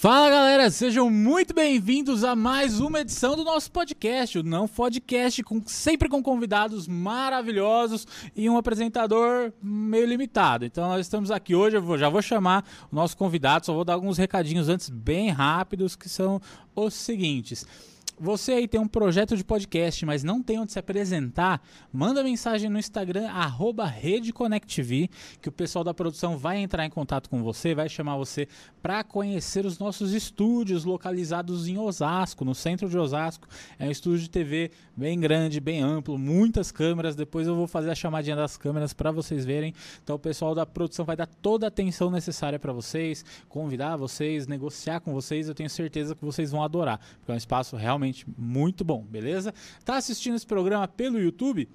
Fala galera, sejam muito bem-vindos a mais uma edição do nosso podcast, o Não Podcast, com, sempre com convidados maravilhosos e um apresentador meio limitado. Então nós estamos aqui hoje, eu vou, já vou chamar o nosso convidado, só vou dar alguns recadinhos antes bem rápidos, que são os seguintes. Você aí tem um projeto de podcast, mas não tem onde se apresentar, manda mensagem no Instagram, arroba RedeConnectV, que o pessoal da produção vai entrar em contato com você, vai chamar você para conhecer os nossos estúdios localizados em Osasco, no centro de Osasco. É um estúdio de TV bem grande, bem amplo, muitas câmeras. Depois eu vou fazer a chamadinha das câmeras para vocês verem. Então o pessoal da produção vai dar toda a atenção necessária para vocês, convidar vocês, negociar com vocês. Eu tenho certeza que vocês vão adorar, porque é um espaço realmente muito bom, beleza? Tá assistindo esse programa pelo YouTube?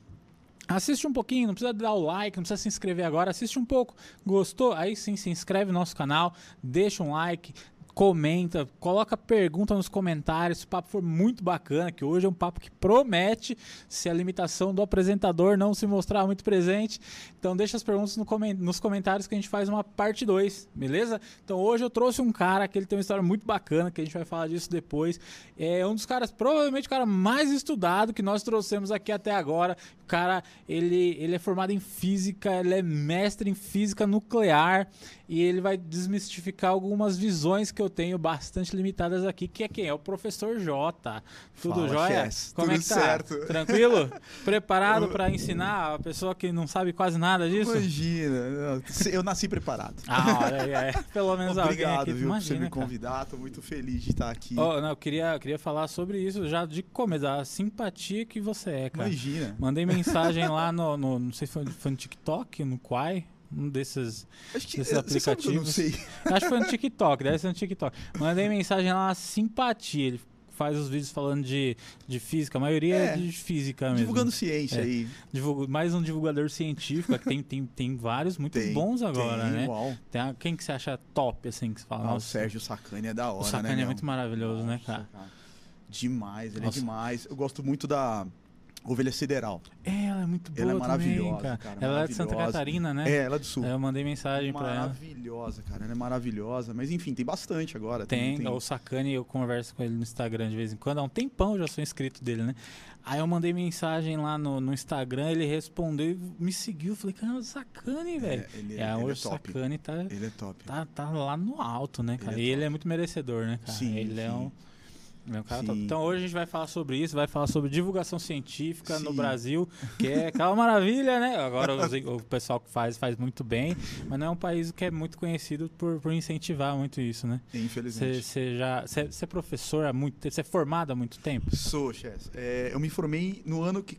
Assiste um pouquinho, não precisa dar o like, não precisa se inscrever agora, assiste um pouco. Gostou? Aí sim, se inscreve no nosso canal, deixa um like, comenta, coloca pergunta nos comentários. Se o papo for muito bacana, que hoje é um papo que promete se a limitação do apresentador não se mostrar muito presente. Então deixa as perguntas no coment nos comentários que a gente faz uma parte 2, beleza? Então hoje eu trouxe um cara que ele tem uma história muito bacana, que a gente vai falar disso depois. É um dos caras, provavelmente o cara mais estudado que nós trouxemos aqui até agora. O cara, ele, ele é formado em física, ele é mestre em física nuclear e ele vai desmistificar algumas visões que eu tenho bastante limitadas aqui, que é quem? É o professor J. Tudo Fala, jóia? Como Tudo é que tá? certo. Tranquilo? Preparado para ensinar a pessoa que não sabe quase nada disso? Imagina, eu nasci preparado. Ah, olha é. pelo menos Obrigado, alguém aqui, viu, imagina, por você me convidar, tô muito feliz de estar aqui. Oh, não, eu queria, queria falar sobre isso já de começo, a simpatia que você é, cara. Imagina. Mandei mensagem lá no, no não sei se foi, foi no TikTok, no Quai, um desses, Acho que, desses que eu não aplicativos. sei. Acho que foi no TikTok, deve ser no TikTok. Mandei mensagem lá, simpatia. Ele faz os vídeos falando de, de física, a maioria é, É, de física mesmo. Divulgando ciência É. aí. Divulga- mais um divulgador científico, que tem, tem, tem vários muito Tem, bons agora, tem, né? Uau. Tem a- quem que você acha top, assim, que você fala? Ah, o Sérgio Sacani é da hora, o Sacani né? é muito maravilhoso, né, Nossa, cara? Demais, ele Nossa. é demais. Eu gosto muito da Ovelha Sideral. É, ela é muito boa Ela é também, maravilhosa, cara. cara, Ela é de Santa. Catarina, né? É, ela é do Sul. Aí Eu mandei mensagem pra ela. Maravilhosa, cara. Ela é maravilhosa. Mas enfim, tem bastante agora. Tem, o Sacani, eu converso com ele no Instagram de vez em quando. Há um tempão eu já sou inscrito dele, né? Aí eu mandei mensagem lá no, no Instagram, ele respondeu e me seguiu. Falei, cara, o Sacani, velho. É, ele, É, ele hoje é o. Sacani tá, Ele é top. tá, tá lá no alto, né, cara? Ele é e ele é muito merecedor, né, cara? Sim, ele é sim. ele é um Sim. Então hoje a gente vai falar sobre isso, vai falar sobre divulgação científica no Sim. Brasil, que é aquela maravilha, né? Agora os- o pessoal que faz, faz muito bem, mas não é um país que é muito conhecido por, por incentivar muito isso, né? Infelizmente. Você já. É professor há muito tempo? Você é formado há muito tempo? Sou, Chess. É, eu me formei no ano que,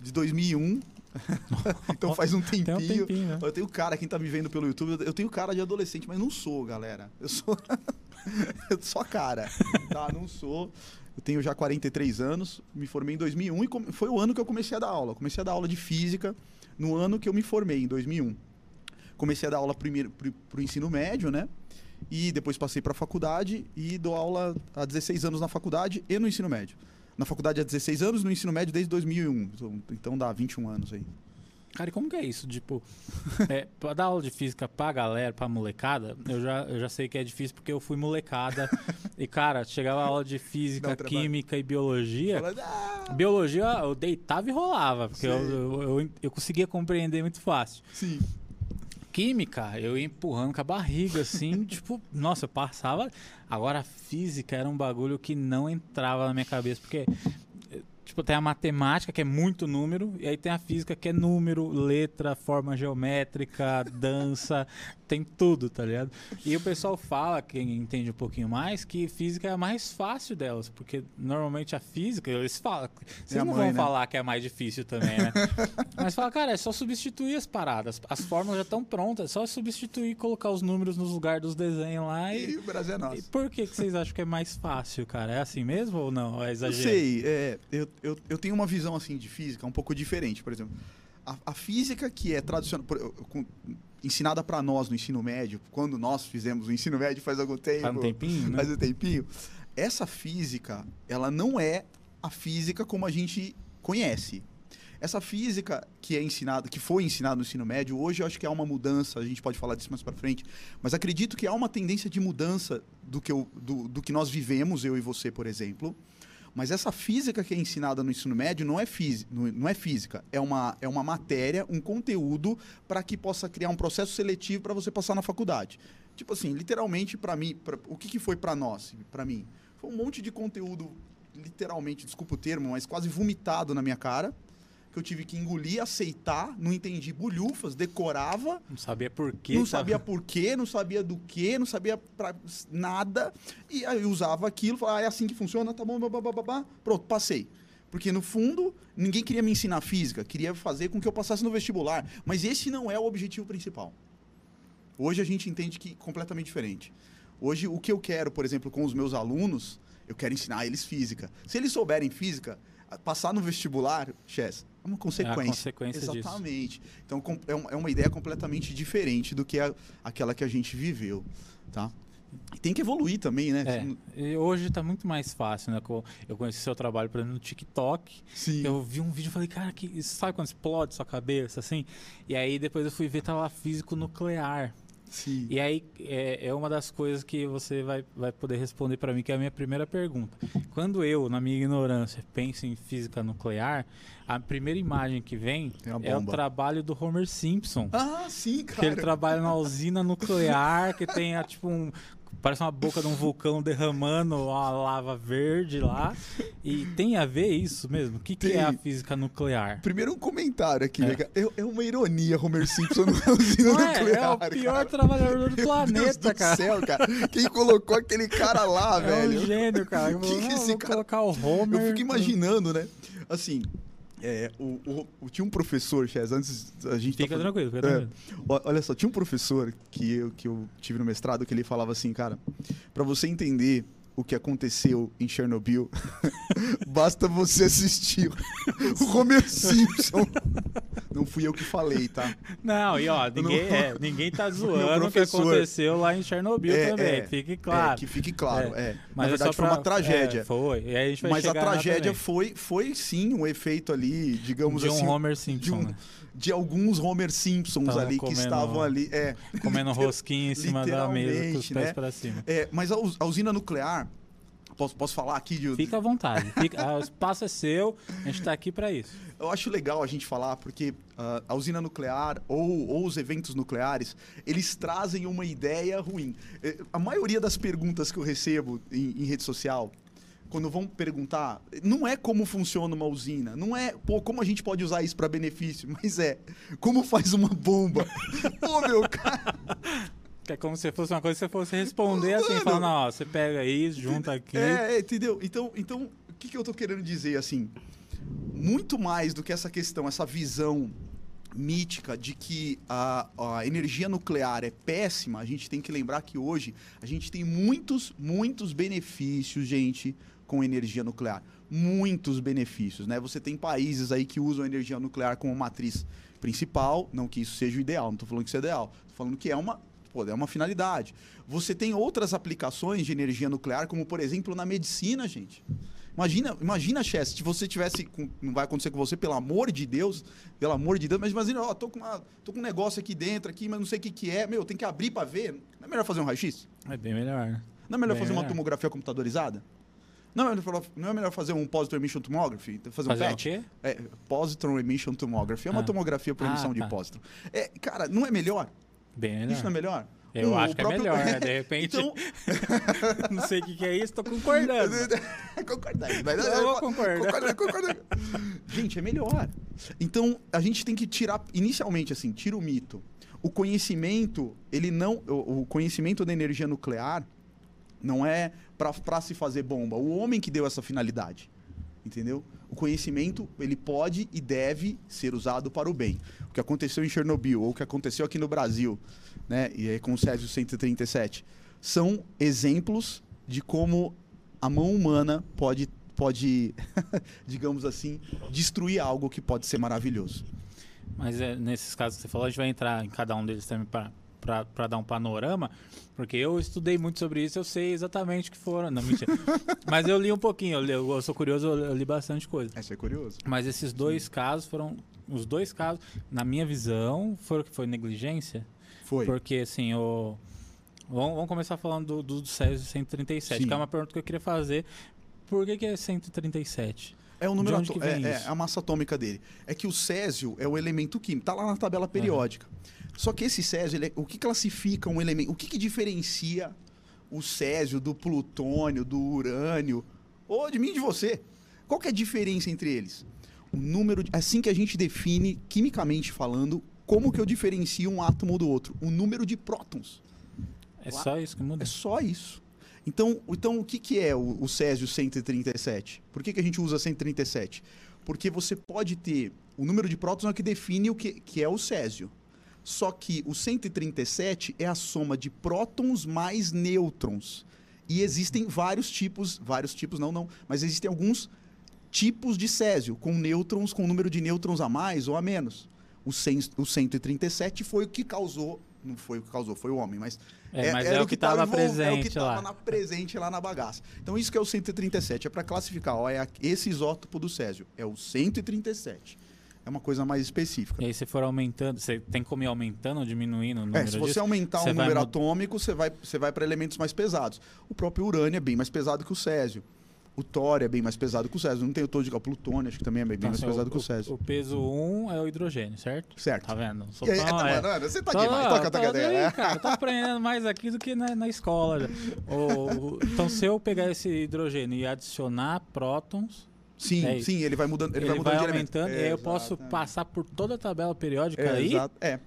de 2001. então faz um tempinho. Tem um tempinho, né? Eu tenho cara, quem tá me vendo pelo YouTube, eu tenho cara de adolescente, mas não sou, galera. Eu sou. eu a cara. Tá, não sou. Eu tenho já 43 anos, me formei em 2001 e foi o ano que eu comecei a dar aula. Comecei a dar aula de física no ano que eu me formei, em 2001. Comecei a dar aula primeiro pro, pro ensino médio, né? E depois passei para a faculdade e dou aula há 16 anos na faculdade e no ensino médio. Na faculdade há 16 anos, no ensino médio desde 2001. Então- Então dá 21 anos aí. Cara, e como que é isso? Tipo, é, pra dar aula de física pra galera, pra molecada, eu já, eu já sei que é difícil porque eu fui molecada. e, cara, chegava a aula de física, química e biologia. Fala, "Ah!" Biologia eu deitava e rolava, porque eu, eu, eu, eu conseguia compreender muito fácil. Sim. Química, eu ia empurrando com a barriga, assim, tipo, nossa, eu passava. Agora, física era um bagulho que não entrava na minha cabeça, porque, tipo, tem a matemática, que é muito número, e aí tem a física, que é número, letra, forma geométrica, dança, tem tudo, tá ligado? E o pessoal fala, quem entende um pouquinho mais, que física é a mais fácil delas, porque normalmente a física, eles falam, vocês É a não mãe, vão né? falar que é mais difícil também, né? Mas fala, cara, é só substituir as paradas. As fórmulas já estão prontas, é só substituir e colocar os números nos lugares dos desenhos lá. E E, o Brasil é e nosso. por que, que vocês acham que é mais fácil, cara? É assim mesmo ou não? É Não exagero? sei, é, eu, eu, eu tenho uma visão assim de física um pouco diferente, por exemplo. A, a física que é tradicional, ensinada para nós no ensino médio, quando nós fizemos o ensino médio faz algum tempo, Faz um tempinho, né? faz um tempinho, essa física, ela não é a física como a gente conhece. Essa física que é ensinada, que foi ensinada no ensino médio, hoje eu acho que há uma mudança, a gente pode falar disso mais para frente, mas acredito que há uma tendência de mudança do que, eu, do, do que nós vivemos, eu e você, por exemplo. Mas essa física que é ensinada no ensino médio não é, física, não é física, é uma, é uma matéria, um conteúdo para que possa criar um processo seletivo para você passar na faculdade. Tipo assim, literalmente para mim, pra, o que, que foi para nós, para mim? Foi um monte de conteúdo, literalmente, desculpa o termo, mas quase vomitado na minha cara que eu tive que engolir, aceitar, não entendi bulhufas, decorava. Não sabia por quê. Não sabia por quê, não sabia do quê, não sabia pra nada. E aí eu usava aquilo, falava, ah, é assim que funciona, tá bom, babá, pronto, passei. Porque no fundo, ninguém queria me ensinar física, queria fazer com que eu passasse no vestibular. Mas esse não é o objetivo principal. Hoje a gente entende que é completamente diferente. Hoje, o que eu quero, por exemplo, com os meus alunos, eu quero ensinar eles física. Se eles souberem física, passar no vestibular, Chess, uma consequência. É consequência Exatamente. Disso. Então é, é uma ideia completamente diferente do que a, aquela que a gente viveu, tá? E tem que evoluir também, né? É, e hoje está muito mais fácil, né? Eu conheci seu trabalho, por exemplo, no TikTok. Sim. Eu vi um vídeo e falei, cara, que, sabe quando explode sua cabeça, assim? E aí depois eu fui ver, tava físico nuclear. Sim. E aí é, é, uma das coisas que você vai, vai poder responder para mim, que é a minha primeira pergunta. Quando eu, na minha ignorância, penso em física nuclear, a primeira imagem que vem é o trabalho do Homer Simpson. Ah, sim, cara. Que ele trabalha na usina nuclear, que tem tipo um Parece uma boca de um vulcão derramando uma lava verde lá. E tem a ver isso mesmo? O que, que é a física nuclear? Primeiro um comentário aqui, é, é, é uma ironia Homer Simpson na usina nuclear. É, é o pior cara. trabalhador do Meu planeta, Deus cara. Do céu, cara. Quem colocou aquele cara lá, é velho? É um gênio, cara. que, que esse cara... colocar o Homer. Eu fico imaginando, né? Assim, é, o, o, o, tinha um professor, Chaz, antes a gente. Fica tá tranquilo, fica tranquilo. É, olha só, tinha um professor que eu, que eu tive no mestrado que ele falava assim, cara, para você entender o que aconteceu em Chernobyl, basta você assistir o Homer Simpson. Não fui eu que falei, tá? Não, e ó, ninguém, não... é, ninguém tá zoando o que aconteceu lá em Chernobyl é, também, é, fique claro. É, que fique claro, é. é. Mas Na verdade, foi uma tragédia. É, foi, e a gente vai Mas a tragédia foi, foi sim um efeito ali, digamos de assim... De um Homer Simpson, de, um, né? de alguns Homer Simpsons Tava ali comendo, que estavam ali... É, comendo rosquinha em cima da mesa com os pés né? para cima. É, mas a usina nuclear Posso, posso falar aqui de. Fica à vontade. Fica, o espaço é seu, a gente está aqui para isso. Eu acho legal a gente falar, porque uh, a usina nuclear ou, ou os eventos nucleares, eles trazem uma ideia ruim. Eh, a maioria das perguntas que eu recebo em, em rede social, quando vão perguntar, não é como funciona uma usina, não é, pô, como a gente pode usar isso para benefício, mas é como faz uma bomba. pô, meu cara. Que é como se fosse uma coisa que você fosse responder assim, falando, não, você pega isso, junta aqui. É, é, entendeu? Então, então o que, que eu tô querendo dizer, assim? Muito mais do que essa questão, essa visão mítica de que a, a, energia nuclear é péssima, a gente tem que lembrar que hoje a gente tem muitos, muitos benefícios, gente, com energia nuclear. Muitos benefícios, né? Você tem países aí que usam a energia nuclear como matriz principal, não que isso seja o ideal, não estou falando que isso é ideal, estou falando que é uma Pô, é uma finalidade. Você tem outras aplicações de energia nuclear, como por exemplo na medicina, gente. Imagina, imagina, Chess, se você tivesse. Com, não vai acontecer com você, pelo amor de Deus. Pelo amor de Deus, mas imagina, ó, tô com, uma, tô com um negócio aqui dentro, aqui, mas não sei o que, que é. Meu, tem que abrir para ver. Não é melhor fazer um raio-x? É bem melhor. Não é melhor bem fazer melhor. uma tomografia computadorizada? Não é, melhor, não é melhor fazer um Positron Emission Tomography? Fazer, fazer um PET? Um é, Positron Emission Tomography. É uma ah. tomografia por emissão ah, tá. de pósitron. É, cara, não é melhor? Bem melhor. Isso não é melhor? Eu acho próprio... que é melhor, né? De repente. então... não sei o que, que é isso, tô concordando. concordar. Mas... Eu vou concordar. concordar, concordar. gente, é melhor. Então, a gente tem que tirar, inicialmente, assim, tira o mito. O conhecimento, ele não. O conhecimento da energia nuclear não é para se fazer bomba. O homem que deu essa finalidade. Entendeu? O conhecimento, ele pode e deve ser usado para o bem. O que aconteceu em Chernobyl, ou o que aconteceu aqui no Brasil, né, e aí com o Césio 137, são exemplos de como a mão humana pode, pode digamos assim, destruir algo que pode ser maravilhoso. Mas é, nesses casos que você falou, a gente vai entrar em cada um deles também para para dar um panorama, porque eu estudei muito sobre isso, eu sei exatamente o que foram. Não, mentira. Mas eu li um pouquinho, eu, li, eu sou curioso, eu li bastante coisa. É, você é curioso. Mas esses dois Sim. casos foram. Os dois casos, na minha visão, foram que foi negligência. Foi. Porque, assim, o. Vamos, vamos começar falando do, do Césio 137, Sim. que é uma pergunta que eu queria fazer. Por que, que é 137? É o número é, é, a massa atômica dele. É que o césio é o elemento químico, tá lá na tabela periódica. Uhum. Só que esse césio, é, o que classifica um elemento? O que, que diferencia o césio do plutônio, do urânio, ou de mim e de você? Qual que é a diferença entre eles? O número, de, assim que a gente define quimicamente falando, como que eu diferencio um átomo do outro? O número de prótons. É só isso que muda? É só isso. Então, então o que, que é o, o Césio 137? Por que, que a gente usa 137? Porque você pode ter o número de prótons é que define o que, que é o Césio. Só que o 137 é a soma de prótons mais nêutrons. E existem vários tipos, vários tipos não, não, mas existem alguns tipos de Césio, com nêutrons, com número de nêutrons a mais ou a menos. O, 100, o 137 foi o que causou não foi o que causou, foi o homem, mas, é, é mas era, o que estava presente é estava lá. presente lá na bagaça. Então isso que é o 137, é para classificar, ó, é esse isótopo do césio, é o 137. É uma coisa mais específica. E aí se for aumentando, você tem como ir aumentando ou diminuindo o número É, se você disso, aumentar o número atômico, você vai, você vai para elementos mais pesados. O próprio urânio é bem mais pesado que o césio. O tório é bem mais pesado que o Césio. Não tem o todo de o plutônio, acho que também é bem, bem mais pesado o, que o Césio. O peso 1 é o hidrogênio, certo? Certo. Tá vendo? Sou tão, é, é, você tá tô, demais, toca, toca. Aí, cara, tô aprendendo mais aqui do que na, na escola. o, então, se eu pegar esse hidrogênio e adicionar prótons, Sim, é sim, ele vai mudando, ele, ele vai mudando vai aumentando, e aí eu posso passar por toda a tabela periódica é, aí. É,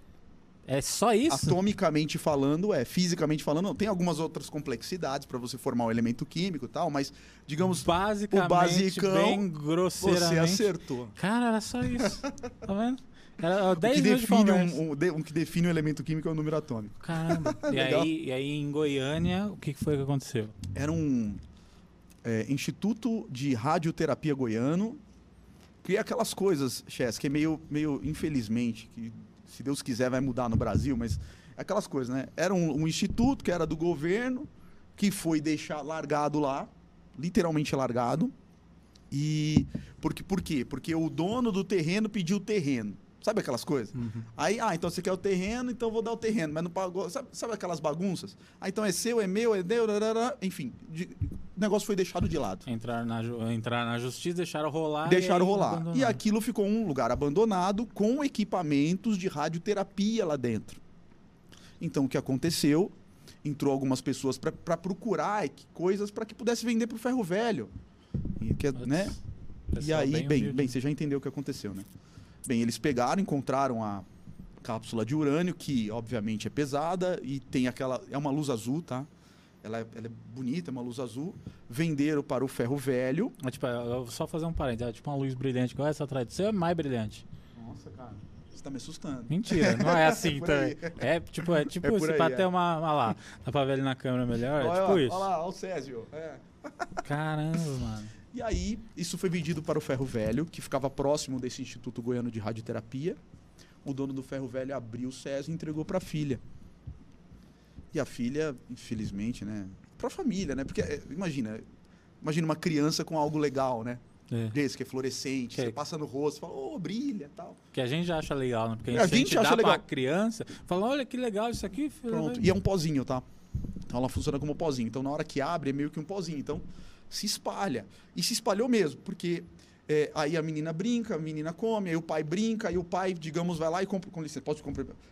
é só isso? Atomicamente falando, é. Fisicamente falando. Tem algumas outras complexidades para você formar um elemento químico e tal, mas, digamos, Basicamente, o basicão, bem grosseiramente. Você acertou. Cara, era só isso. tá vendo? Era 10 o que define um, um, de, um, que define o um elemento químico é o número atômico. Caramba. e, aí, e aí, em Goiânia, o que foi que aconteceu? Era um é, Instituto de Radioterapia Goiano, que é aquelas coisas, Chess, que é meio, meio infelizmente, que se Deus quiser, vai mudar no Brasil, mas aquelas coisas, né? Era um, um instituto que era do governo, que foi deixar largado lá, literalmente largado. E porque, por quê? Porque o dono do terreno pediu o terreno. Sabe aquelas coisas? Uhum. Aí, ah, então você quer o terreno, então vou dar o terreno, mas não pagou. Sabe, sabe aquelas bagunças? Ah, então é seu, é meu, é meu, enfim, de, o negócio foi deixado de lado. Entrar na, entrar na justiça, deixaram rolar. Deixaram e rolar. E aquilo ficou um lugar abandonado com equipamentos de radioterapia lá dentro. Então o que aconteceu? Entrou algumas pessoas para procurar coisas para que pudesse vender para o ferro velho. E, que, né? e aí, bem, bem, bem, você já entendeu o que aconteceu, né? Bem, eles pegaram, encontraram a cápsula de urânio, que obviamente é pesada e tem aquela. É uma luz azul, tá? Ela é, ela é bonita, é uma luz azul. Venderam para o ferro velho. É, tipo, só fazer um parênteses, é tipo uma luz brilhante igual essa atrás de você é mais brilhante. Nossa, cara. Você tá me assustando. Mentira, não é assim é também. É tipo, é tipo é isso, pra ter uma. Olha lá, dá pra ver ele na câmera melhor. Olha, é tipo olha, isso. Olha lá, olha o Césio. É. Caramba, mano. E aí, isso foi vendido para o Ferro Velho, que ficava próximo desse Instituto Goiano de Radioterapia. O dono do Ferro Velho abriu o Césio e entregou para a filha. E a filha, infelizmente, né? Para a família, né? Porque, é, imagina, imagina uma criança com algo legal, né? É. Desse, que é fluorescente, que você é... passa no rosto, fala, ô, oh, brilha tal. Que a gente já acha legal, né? Porque a, a gente, gente acha dá legal. pra criança, fala, olha que legal isso aqui. Filho. Pronto, e é um pozinho, tá? Então ela funciona como pozinho. Então na hora que abre é meio que um pozinho. Então se espalha. E se espalhou mesmo, porque é, aí a menina brinca, a menina come, aí o pai brinca, aí o pai, digamos, vai lá e compra, com licença, pode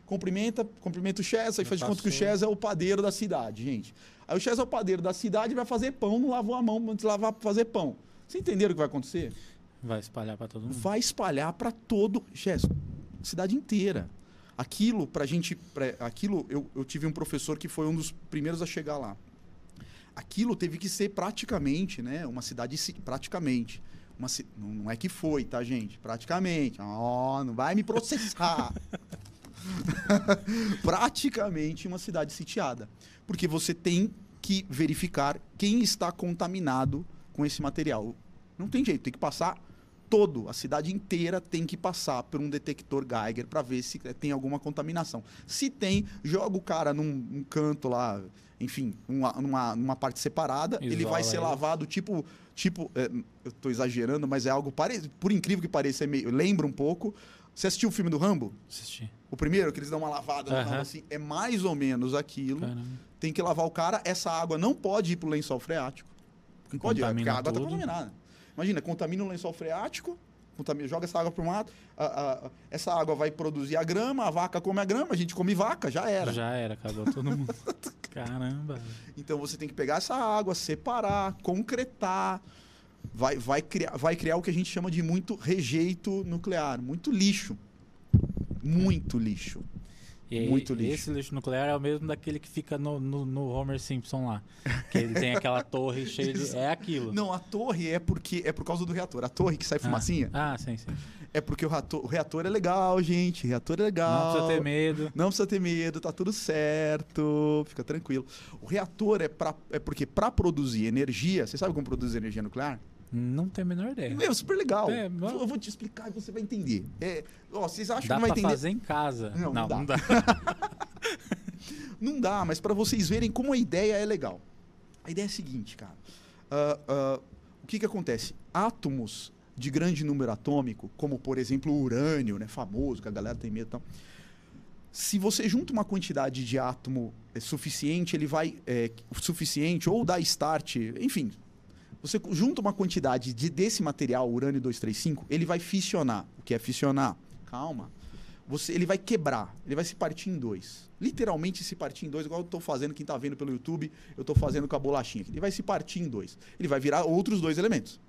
cumprimenta, cumprimenta o Chesa e faz de conta que o Chesa é o padeiro da cidade, gente. Aí o Chesa é o padeiro da cidade e vai fazer pão, não lavou a mão antes de lavar para fazer pão. Vocês entenderam o que vai acontecer? Vai espalhar para todo mundo. Vai espalhar para todo, Chesa, cidade inteira. Aquilo, pra gente, pra, aquilo, eu, eu tive um professor que foi um dos primeiros a chegar lá aquilo teve que ser praticamente, né, uma cidade praticamente. Uma, não é que foi, tá, gente? Praticamente. Oh, não vai me processar. praticamente uma cidade sitiada. Porque você tem que verificar quem está contaminado com esse material. Não tem jeito, tem que passar todo, a cidade inteira tem que passar por um detector Geiger para ver se tem alguma contaminação. Se tem, joga o cara num, num canto lá, enfim, numa, numa, numa parte separada, ele Isola vai ser ele. lavado tipo, tipo, é, eu tô exagerando, mas é algo parecido, por incrível que pareça, é meio, lembra um pouco. Você assistiu o filme do Rambo? Assisti. O primeiro, que eles dão uma lavada Aham. Rambo, assim, é mais ou menos aquilo. Caramba. Tem que lavar o cara, essa água não pode ir pro lençol freático. Não pode, é, porque a água tudo. tá contaminada. Imagina, contamina o lençol freático, joga essa água pro mato, a- a- a- essa água vai produzir a grama, a vaca come a grama, a gente come vaca, já era. Já era, acabou todo mundo. Caramba. Então você tem que pegar essa água, separar, concretar, vai, vai, criar, vai criar o que a gente chama de muito rejeito nuclear, muito lixo. Muito lixo. E Muito lixo. Esse lixo nuclear é o mesmo daquele que fica no, no, no Homer Simpson lá. Que ele tem aquela torre cheia de. É aquilo. Não, a torre é porque é por causa do reator. A torre que sai fumacinha Ah, ah, sim, sim. é porque o reator, o reator é legal, gente. O reator é legal. Não precisa ter medo. Não precisa ter medo, tá tudo certo, fica tranquilo. O reator é, pra, é porque para produzir energia, você sabe como produzir energia nuclear? Não tenho a menor ideia. É super legal. É, mas- eu vou te explicar e você vai entender. É, ó, vocês acham Dá que não vai entender? fazer em casa. Não, não não, dá. não dá. Não dá, mas para vocês verem como a ideia é legal. A ideia é a seguinte, cara. Ah, ah, o que que acontece? Átomos de grande número atômico, como por exemplo o urânio, né, famoso, que a galera tem medo e tal. Se você junta uma quantidade de átomo é, suficiente, ele vai é, suficiente ou dá start, enfim. Você junta uma quantidade de, desse material, urânio 235, ele vai fissionar. O que é fissionar? Calma. Você, ele vai quebrar, ele vai se partir em dois. Literalmente se partir em dois, igual eu estou fazendo, quem está vendo pelo YouTube, eu estou fazendo com a bolachinha. aqui. Ele vai se partir em dois. Ele vai virar outros dois elementos.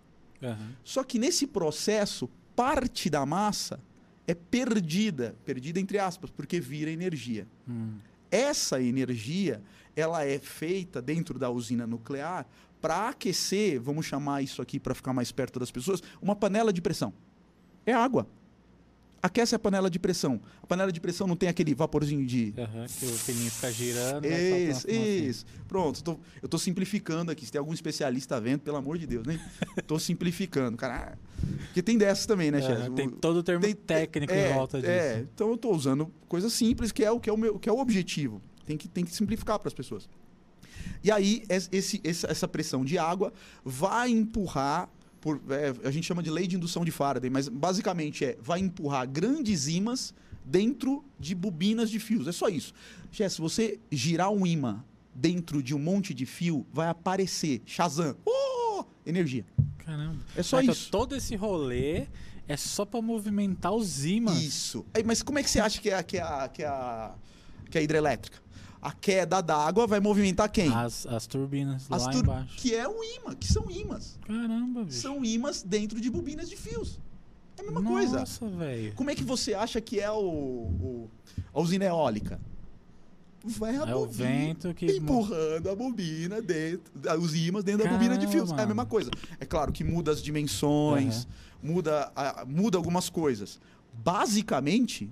Aham. Só que nesse processo, parte da massa é perdida, perdida entre aspas, porque vira energia. Hum. Essa energia, ela é feita dentro da usina nuclear para aquecer, vamos chamar isso aqui para ficar mais perto das pessoas, uma panela de pressão. É água. Aquece a panela de pressão. A panela de pressão não tem aquele vaporzinho de Aham, que o pininho fica girando. vai isso, isso. Pronto, tô- eu tô simplificando aqui. Se tem algum especialista vendo, pelo amor de Deus, né? tô simplificando, cara. Porque tem dessas também, né, chefe? tem O- todo o termo tem- técnico é, em volta disso. É, então eu tô usando coisas simples, que é o que é o, meu, que é o objetivo. Tem que, tem que simplificar para as pessoas. E aí, es- esse, essa, pressão de água vai empurrar. Por, é, a gente chama de lei de indução de Faraday, mas basicamente é vai empurrar grandes ímãs dentro de bobinas de fios. É só isso. Jess, se você girar um ímã dentro de um monte de fio, vai aparecer Shazam. Oh! Energia. Caramba. É só Então, isso. todo esse rolê é só pra movimentar os ímãs. Isso. Mas como é que você acha que é, que é, que é, que é a hidrelétrica? A queda d'água vai movimentar quem? As, as turbinas As lá tur- embaixo. Que é o imã, que são ímãs. Caramba, bicho. São ímãs dentro de bobinas de fios. É a mesma coisa. Nossa, velho. Como é que você acha que é o, o- a usina eólica? Vai a É o bobina vento que. empurrando a bobina dentro, os ímãs dentro da bobina de fios. Caramba, É a mesma coisa. É claro que muda as dimensões, muda, a- muda algumas coisas. Basicamente,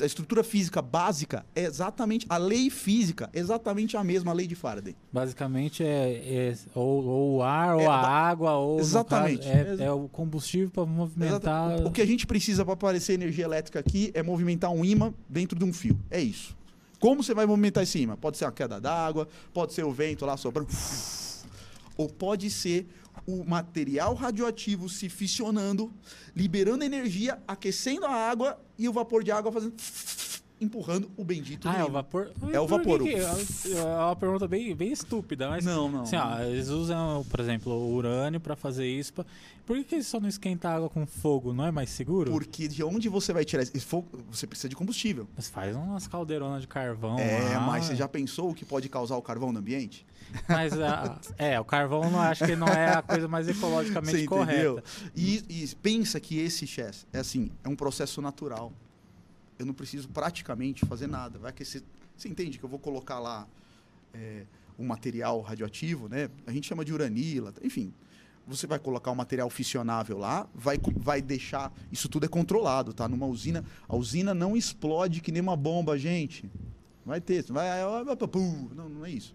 a estrutura física básica é exatamente a lei física, é exatamente a mesma lei de Faraday. Basicamente é, é ou, ou o ar, ou É, a ba- água, ou Exatamente. caso, é, é o combustível para movimentar. O que a gente precisa para aparecer energia elétrica aqui é movimentar um ímã dentro de um fio. É isso. Como você vai movimentar esse ímã? Pode ser a queda d'água, pode ser o vento lá soprando, ou pode ser o material radioativo se fissionando, liberando energia, aquecendo a água e o vapor de água fazendo empurrando o bendito Ah, é o vapor? É o vapor. que- É uma pergunta bem, bem estúpida, mas. Não, não. Assim, ó, eles usam, por exemplo, o urânio para fazer isso. pra- Por que, que eles só não esquentam água com fogo? Não é mais seguro? Porque de onde você vai tirar esse fogo? Você precisa de combustível. Mas faz umas caldeironas de carvão. É, lá, mas você já pensou o que pode causar o carvão no ambiente? Mas a- é, o carvão não acho que não é a coisa mais ecologicamente Você entendeu? correta. E, e pensa que esse chess é assim, é um processo natural. Eu não preciso praticamente fazer nada. Vai aquecer. Você entende que eu vou colocar lá é, um material radioativo, né? A gente chama de uranila, enfim. Você vai colocar um material fissionável lá, vai, vai deixar. Isso tudo é controlado, tá? Numa usina. A usina não explode que nem uma bomba, gente. Vai ter. Vai, não, não é isso.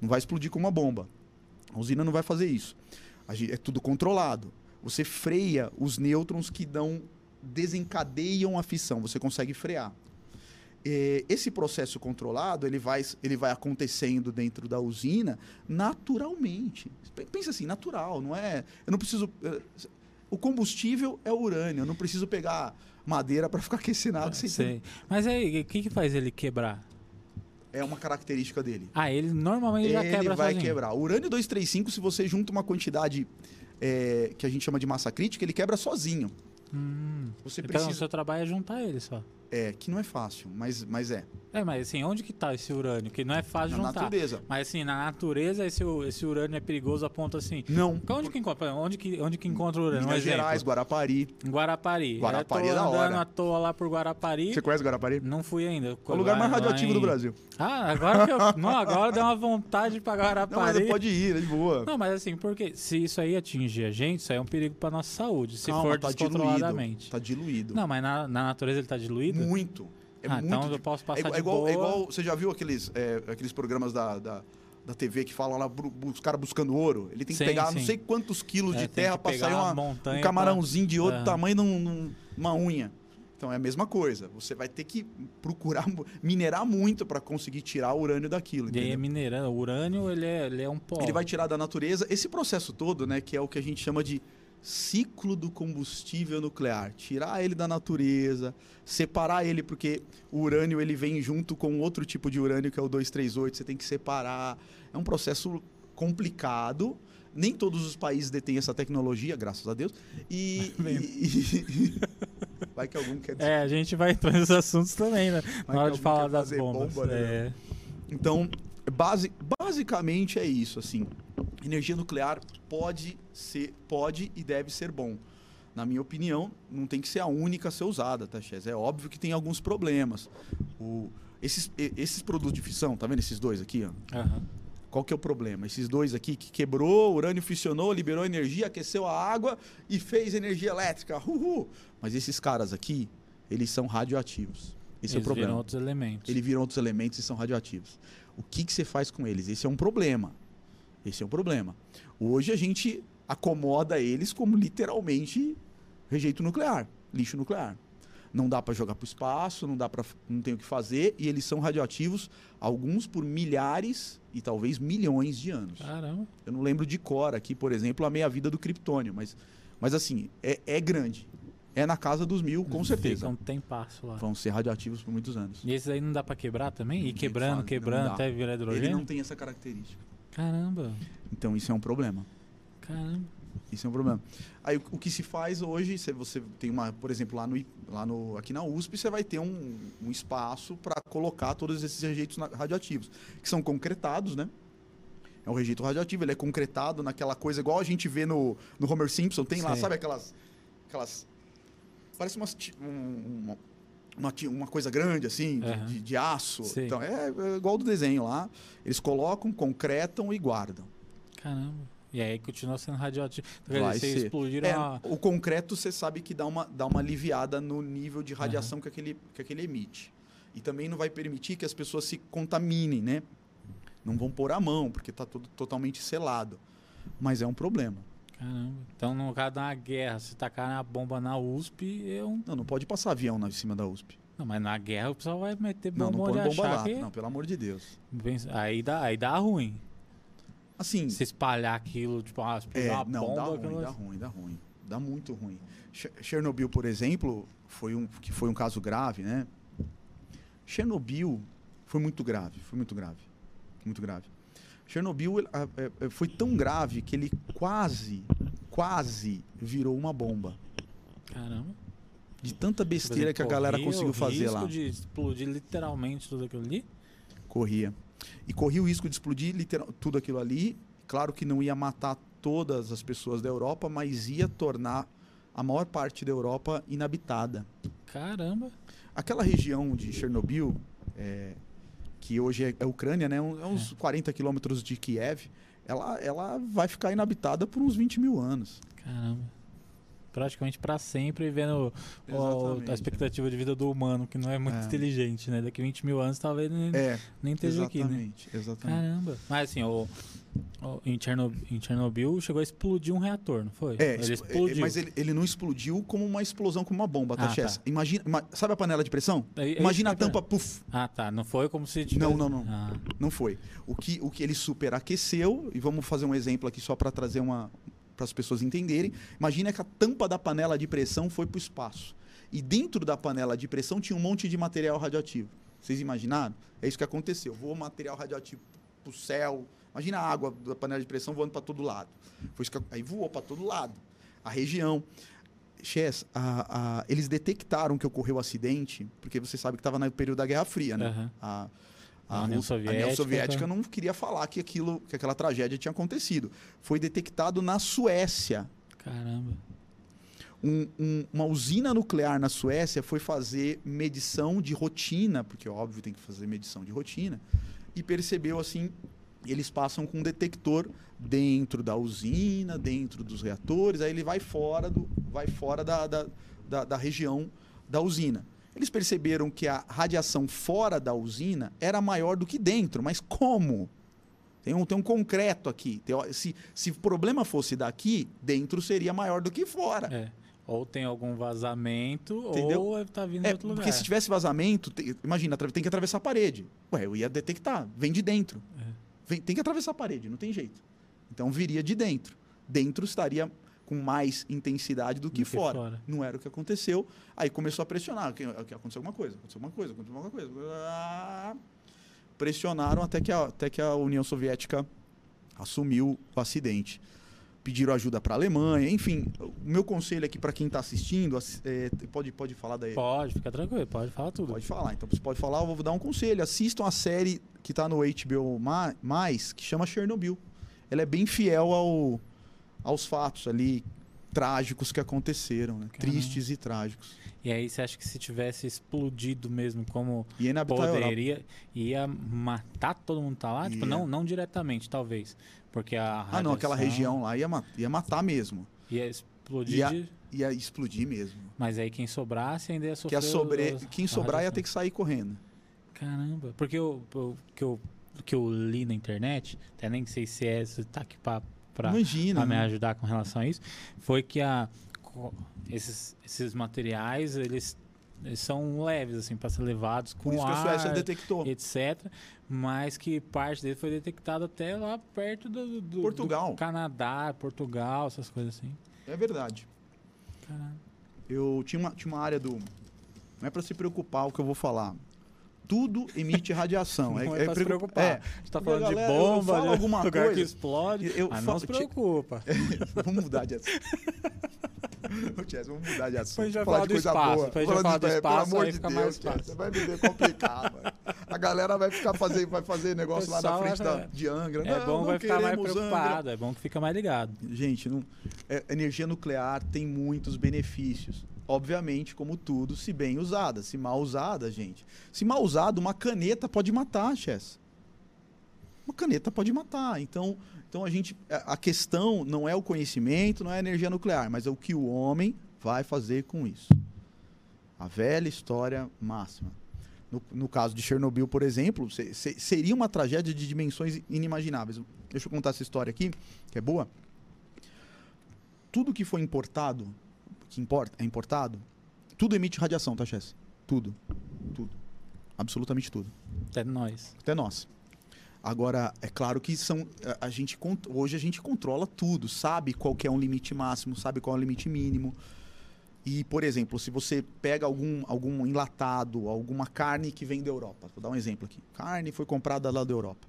Não vai explodir como uma bomba. A usina não vai fazer isso. A gen- É tudo controlado. você freia os nêutrons que dão desencadeiam a fissão, você consegue frear. É, esse processo controlado ele vai, ele vai acontecendo dentro da usina naturalmente. Pensa assim, natural, não é? Eu não preciso. eh, O combustível é o urânio, eu não preciso pegar madeira para ficar aquecendo sem- Sei. Mas aí, o que que faz ele quebrar? É uma característica dele. Ah, ele normalmente já ele quebra vai sozinho. quebrar. O urânio 235, se você junta uma quantidade é, que a gente chama de massa crítica, ele quebra sozinho. Hum. Você Então o seu trabalho é juntar ele só. É, que não é fácil, mas, mas é. É, mas assim, onde que tá esse urânio? Que não é fácil Na juntar. natureza. Mas assim, na natureza esse, esse urânio é perigoso a ponto assim. Não. Onde que encontra? Onde que, onde que encontra o urânio? Um Minas exemplo. Gerais, Guarapari. Guarapari. Guarapari eu é da andando hora. à toa lá por Guarapari. Você conhece Guarapari? Não fui ainda. É o lugar mais radioativo em- do Brasil. Ah, agora que eu. não, agora deu uma vontade pra Guarapari. Não, mas pode ir, é de boa. Não, mas assim, porque se isso aí atingir a gente, isso aí é um perigo pra nossa saúde. Se Calma, for tá descontroladamente. diluído. Tá diluído. Não, mas na, na natureza ele tá diluído? Muito. É ah, muito. então eu posso é, passar igual- de é igual, é igual- Você já viu aqueles, é, aqueles programas da, da, da TV que falam lá, os caras buscando ouro? Ele tem que Sim, pegar não sim. sei quantos quilos É, de terra pegar sair uma, montanha um camarãozinho de outro tamanho num- num- numa unha. Então é a mesma coisa. Você vai ter que procurar minerar muito para conseguir tirar o urânio daquilo. E é minerando. O urânio, ele é, ele é um pó. Ele vai tirar da natureza esse processo todo, né, que é o que a gente chama de ciclo do combustível nuclear. Tirar ele da natureza, separar ele porque o urânio ele vem junto com outro tipo de urânio que é o 238, você tem que separar. É um processo complicado. Nem todos os países detêm essa tecnologia, graças a Deus. E, e- e- vai que algum quer dizer. É, a gente vai entrar nesses assuntos também, né? Vai Na hora de falar das bombas. bomba, né? é. Então, base, basicamente é isso, assim. Energia nuclear pode ser, pode e deve ser bom. Na minha opinião, não tem que ser a única a ser usada, tá, Chess? É óbvio que tem alguns problemas. O, esses, esses produtos de fissão, tá vendo esses dois aqui, ó? Aham. Qual que é o problema? Esses dois aqui que quebrou, o urânio fissionou, liberou energia, aqueceu a água e fez energia elétrica. Uhul! Mas esses caras aqui, eles são radioativos. Esse é o Eles problema. viram outros elementos. Eles viram outros elementos e são radioativos. O que, que você faz com eles? Esse é um problema. Esse é um problema. Hoje a gente acomoda eles como literalmente rejeito nuclear, lixo nuclear. Não dá para jogar para o espaço, não dá para, não tem o que fazer e eles são radioativos, alguns por milhares e talvez milhões de anos. Caramba. Eu não lembro de cor aqui, por exemplo, a meia-vida do criptônio, mas, mas assim, é, é grande. É na casa dos mil, com certeza. Fica um tempasso lá. Vão ser radioativos por muitos anos. E esses aí não dá pra quebrar também? Ninguém quebrando, fala, quebrando até virar Ele hidrogênio? não tem essa característica. Caramba. Então isso é um problema. Caramba. Isso é um problema. Aí o, o que se faz hoje, se você tem uma, por exemplo, lá no, lá no aqui na USP, você vai ter um, um espaço para colocar todos esses rejeitos radioativos, que são concretados, né? É um rejeito radioativo, ele é concretado naquela coisa igual a gente vê no, no Homer Simpson, tem lá, Sei. sabe aquelas aquelas parece umas um- uma, uma, uma coisa grande assim, de, Aham. de- de aço. Sei. Então é, é igual do desenho lá. Eles colocam, concretam e guardam. Caramba. E aí continua sendo radioativo. Então, Vai dizer, ser. vocês explodiram É, a... O concreto, você sabe que dá uma, dá uma aliviada no nível de radiação que, aquele, que aquele emite. E também não vai permitir que as pessoas se contaminem, né? Não vão pôr a mão, porque está tudo totalmente selado. Mas é um problema. Caramba. Então, no caso da guerra, se tacar a bomba na USP, eu... Não, não pode passar avião na, em cima da USP. Não, mas na guerra o pessoal vai meter Não, bomba não põe onde bomba lá. que... Não, pelo amor de Deus. Aí dá, aí dá ruim. Assim, Se espalhar aquilo, tipo, ah, é, uma não, bomba... dá ruim, dá ruim, dá ruim. Dá muito ruim. Che- Chernobyl, por exemplo, foi um, que foi um caso grave, né? Chernobyl foi muito grave, foi muito grave, muito grave. Chernobyl é, é, foi tão grave que ele quase, quase virou uma bomba. Caramba. De tanta besteira que a galera corria conseguiu o fazer risco lá. de explodir literalmente tudo aquilo ali? Corria. E corria o risco de explodir literal, tudo aquilo ali. Claro que não ia matar todas as pessoas da Europa, mas ia tornar a maior parte da Europa inabitada. Caramba. Aquela região de Chernobyl, é, que hoje é, é Ucrânia, né? um- É uns 40 quilômetros de Kiev, ela, ela vai ficar inabitada por uns 20 mil anos. Caramba. Praticamente pra sempre vendo o- a expectativa de vida do humano, que não é muito É. inteligente, né? Daqui 20 mil anos talvez nem, É, nem esteja aqui, né? exatamente, exatamente. Caramba. Mas assim, o, Oh, Em Chernobyl, em Chernobyl chegou a explodir um reator, não foi? É, ele expl- explodiu. mas ele, ele não explodiu como uma explosão, como uma bomba, tá, Ah, Chess? tá. Imagina, ima- sabe a panela de pressão? É- é Imagina a tampa, puf, Ah, tá. Não foi como se tivesse... Não, não, não. Ah, não foi. O que, o que ele superaqueceu, e vamos fazer um exemplo aqui só para trazer uma para as pessoas entenderem. Imagina que a tampa da panela de pressão foi para o espaço. E dentro da panela de pressão tinha um monte de material radioativo. Vocês imaginaram? É isso que aconteceu. Voou material radioativo para o céu. Imagina a água da panela de pressão voando para todo lado. Foi isso que, aí voou para todo lado. A região. Chess, a- a- eles detectaram que ocorreu o acidente, porque você sabe que estava no período da Guerra Fria, né? aham. A, A União Rússia- a União Soviética, Soviética não queria falar que, aquilo, que aquela tragédia tinha acontecido. Foi detectado na Suécia. Caramba. Um- um- uma usina nuclear na Suécia foi fazer medição de rotina, porque óbvio tem que fazer medição de rotina, e percebeu assim, eles passam com um detector dentro da usina, dentro dos reatores, aí ele vai fora, do, vai fora da, da, da, da região da usina. Eles perceberam que a radiação fora da usina era maior do que dentro, mas como? Tem um, tem um concreto aqui. Tem- se, se o problema fosse daqui, dentro seria maior do que fora. É. Ou tem algum vazamento, Entendeu? ou tá vindo É, de outro lugar. porque se tivesse vazamento, te- imagina, tem que atravessar a parede. Ué, eu ia detectar, vem de dentro. É. Vem- tem que atravessar a parede, não tem jeito. Então viria de dentro. Dentro estaria com mais intensidade do que, Do que fora. fora. Não era o que aconteceu. Aí começou a pressionar. Aconteceu alguma coisa, aconteceu alguma coisa, aconteceu alguma coisa. Pressionaram até que, a, até que a União Soviética assumiu o acidente. Pediram ajuda para a Alemanha, enfim. O meu conselho aqui para quem está assistindo, assi- é, pode, pode falar daí. Pode, fica tranquilo, pode falar tudo. Pode falar. Então você pode falar, eu vou dar um conselho. Assistam a série que está no HBO Ma- mais, que chama Chernobyl. Ela é bem fiel ao, aos fatos ali trágicos que aconteceram, né? Tristes e trágicos. E aí você acha que se tivesse explodido mesmo, como E aí na habitar a Europa. poderia, ia matar todo mundo que tá lá? Tipo, Ia. não, não diretamente, talvez. Porque a Ah, não, aquela radiação região lá ia, ma- ia matar mesmo. Ia explodir, Ia- de- Ia explodir mesmo. mas aí quem sobrasse ainda ia Que sofrer... ia sobre... os- Quem sobrar ia radiação. ter que sair correndo. Caramba, porque eu, eu, que eu, que eu li na internet, até nem sei se é, se tá aqui pra, pra me né? ajudar com relação a isso, foi que a, esses, esses materiais, eles, eles são leves, assim, para ser levados com Por isso que a ar, Suécia detectou. etc. Mas que parte dele foi detectada até lá perto do, do- Portugal. do Canadá, Portugal, essas coisas assim. É verdade. Caramba. Eu tinha uma, tinha uma área do. Não é para se preocupar o que eu vou falar. Tudo emite radiação. Não é, pra se preocup- preocupar. É, A gente tá falando de galera, eu bomba, de alguma lugar que coisa, explode. eu falo- não se preocupa. vamos mudar de assunto. Chess, vamos mudar de assunto. Falar falar de coisa espaço, boa. vai falar do é, espaço, Pelo amor de Deus, Chess, você vai me ver complicar, mano. A galera vai ficar fazer, vai fazer negócio lá na frente da, de Angra. É Não, bom não vai ficar mais preocupado, é bom que fica mais ligado. Gente, não, é, energia nuclear tem muitos benefícios. Obviamente, como tudo, se bem usada. Se mal usada, gente. Se mal usada, uma caneta pode matar, Chess. Uma caneta pode matar. Então, então a gente. A questão não é o conhecimento, não é a energia nuclear, mas é o que o homem vai fazer com isso. A velha história máxima. No, no caso de Chernobyl, por exemplo, se- se- seria uma tragédia de dimensões inimagináveis. Deixa eu contar essa história aqui, que é boa. Tudo que foi importado, que importa, é importado, tudo emite radiação, tá, Chess? Tudo. Tudo. Absolutamente tudo. Até nós. Até nós. Agora, é claro que são a, a gente hoje a gente controla tudo, sabe qual é um limite máximo, sabe qual é o limite mínimo. E, por exemplo, se você pega algum, algum enlatado, alguma carne que vem da Europa, vou dar um exemplo aqui. Carne foi comprada lá da Europa.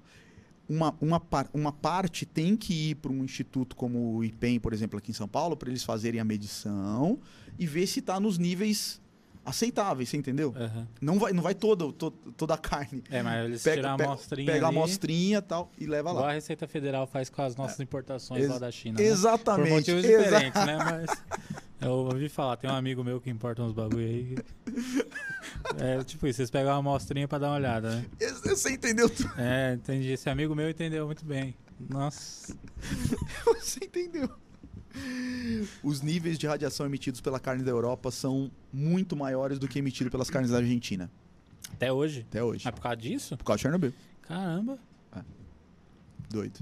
Uma, uma, par- uma parte tem que ir para um instituto como o IPEM, por exemplo, aqui em São Paulo, para eles fazerem a medição e ver se está nos níveis aceitáveis, você entendeu? Aham. Não vai, não vai todo, to- toda a carne. É, mas eles Pega- tiram a amostrinha Pega a amostrinha e tal e leva igual lá. a Receita Federal faz com as nossas importações Ex- lá da China. né? Exatamente. Por motivos diferentes, né? Mas eu ouvi falar, tem um amigo meu que importa uns bagulho aí. É tipo isso, vocês pegam uma amostrinha pra dar uma olhada, né? Ex- Você entendeu tudo. É, entendi. Esse amigo meu entendeu muito bem. Nossa. Você entendeu. Os níveis de radiação emitidos pela carne da Europa são muito maiores do que emitido pelas carnes da Argentina. Até hoje. Até hoje. Mas por causa disso? Por causa de Chernobyl. Caramba. Doido.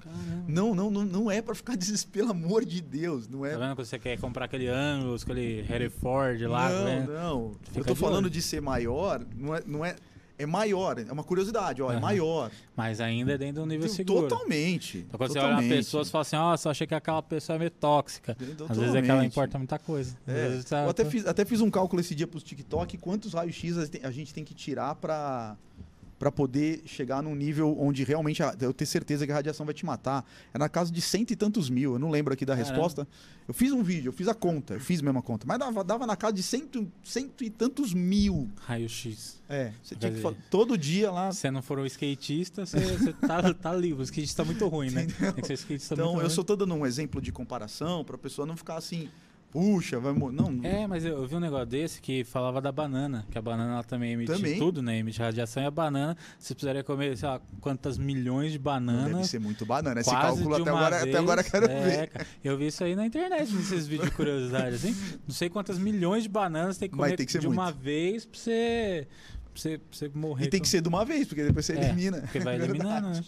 Caramba. Não, não, não, não é pra ficar desesperado, pelo amor de Deus. Não é Tá vendo que você quer comprar aquele Angus, aquele Hereford lá, não, né? não. Fica eu tô de falando olho. de ser maior, não é, não é. É maior, é uma curiosidade, ó, é Aham. maior. Mas ainda é dentro de um nível seguro. Totalmente. Então, quando você olha uma totalmente. pessoa, você fala assim, ó, só achei que aquela pessoa é meio tóxica. Às vezes é que ela importa muita coisa. É, vezes tá- eu até tá- fiz, até fiz um cálculo esse dia pros TikTok, quantos raios-x a gente- a gente tem que tirar pra, pra poder chegar num nível onde realmente a- eu ter certeza que a radiação vai te matar. É na casa de cento e tantos mil, eu não lembro aqui da Caramba. resposta. Eu fiz um vídeo, eu fiz a conta, eu fiz a conta, mas dava, dava na casa de cento, cento e tantos mil. Raio-X. É, você tinha que dizer- fa- todo dia lá. Se você não for um skatista, você, você tá, tá livre. O skatista tá muito ruim, né? Tem que ser skatista Então, eu ruim. só tô dando um exemplo de comparação pra pessoa não ficar assim, puxa, vai morrer. Não, não. É, mas eu, eu vi um negócio desse que falava da banana, que a banana ela também emite Também. tudo, né? Emite radiação e a banana, você precisaria comer, sei lá, quantas milhões de bananas. deve ser muito banana. Esse quase cálculo de até uma agora, vez. até agora eu quero É, ver. cara, eu vi isso aí na internet, nesses vídeos de curiosidade, assim. Não sei quantas milhões de bananas tem que Mas comer tem que ser de uma vez pra você, pra você, pra você morrer. E tem com- que ser de uma vez, porque depois você É, elimina. Porque vai É verdade. eliminando, né?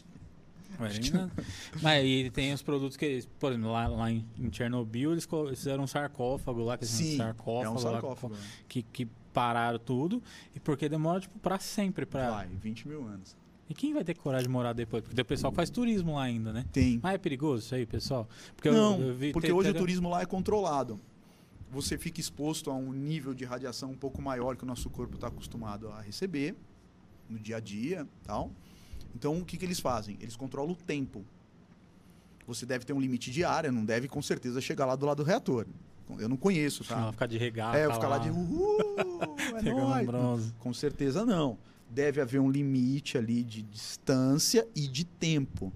Mas e tem os produtos que, por exemplo, lá, lá em, em Chernobyl, eles fizeram um sarcófago lá, que eles Sim, sarcófago, é um lá, sarcófago. que, que pararam tudo. E porque demora, tipo, pra sempre. Pra... Vai, 20 mil anos. E quem vai ter coragem de morar depois? Porque tem o pessoal que faz turismo lá ainda, né? Tem. Mas é perigoso isso aí, pessoal? Porque eu- não, eu, vi- porque tem- hoje o tem- turismo lá é controlado. Você fica exposto a um nível de radiação um pouco maior que o nosso corpo está acostumado a receber no dia a dia, tal. Então, o que, que eles fazem? Eles controlam o tempo. Você deve ter um limite de área, não deve com certeza chegar lá do lado do reator. Eu não conheço, tá? ela ficar de regata é, eu ficar lá de uhul, é nóis. bronze. Com certeza não. Deve haver um limite ali de distância e de tempo.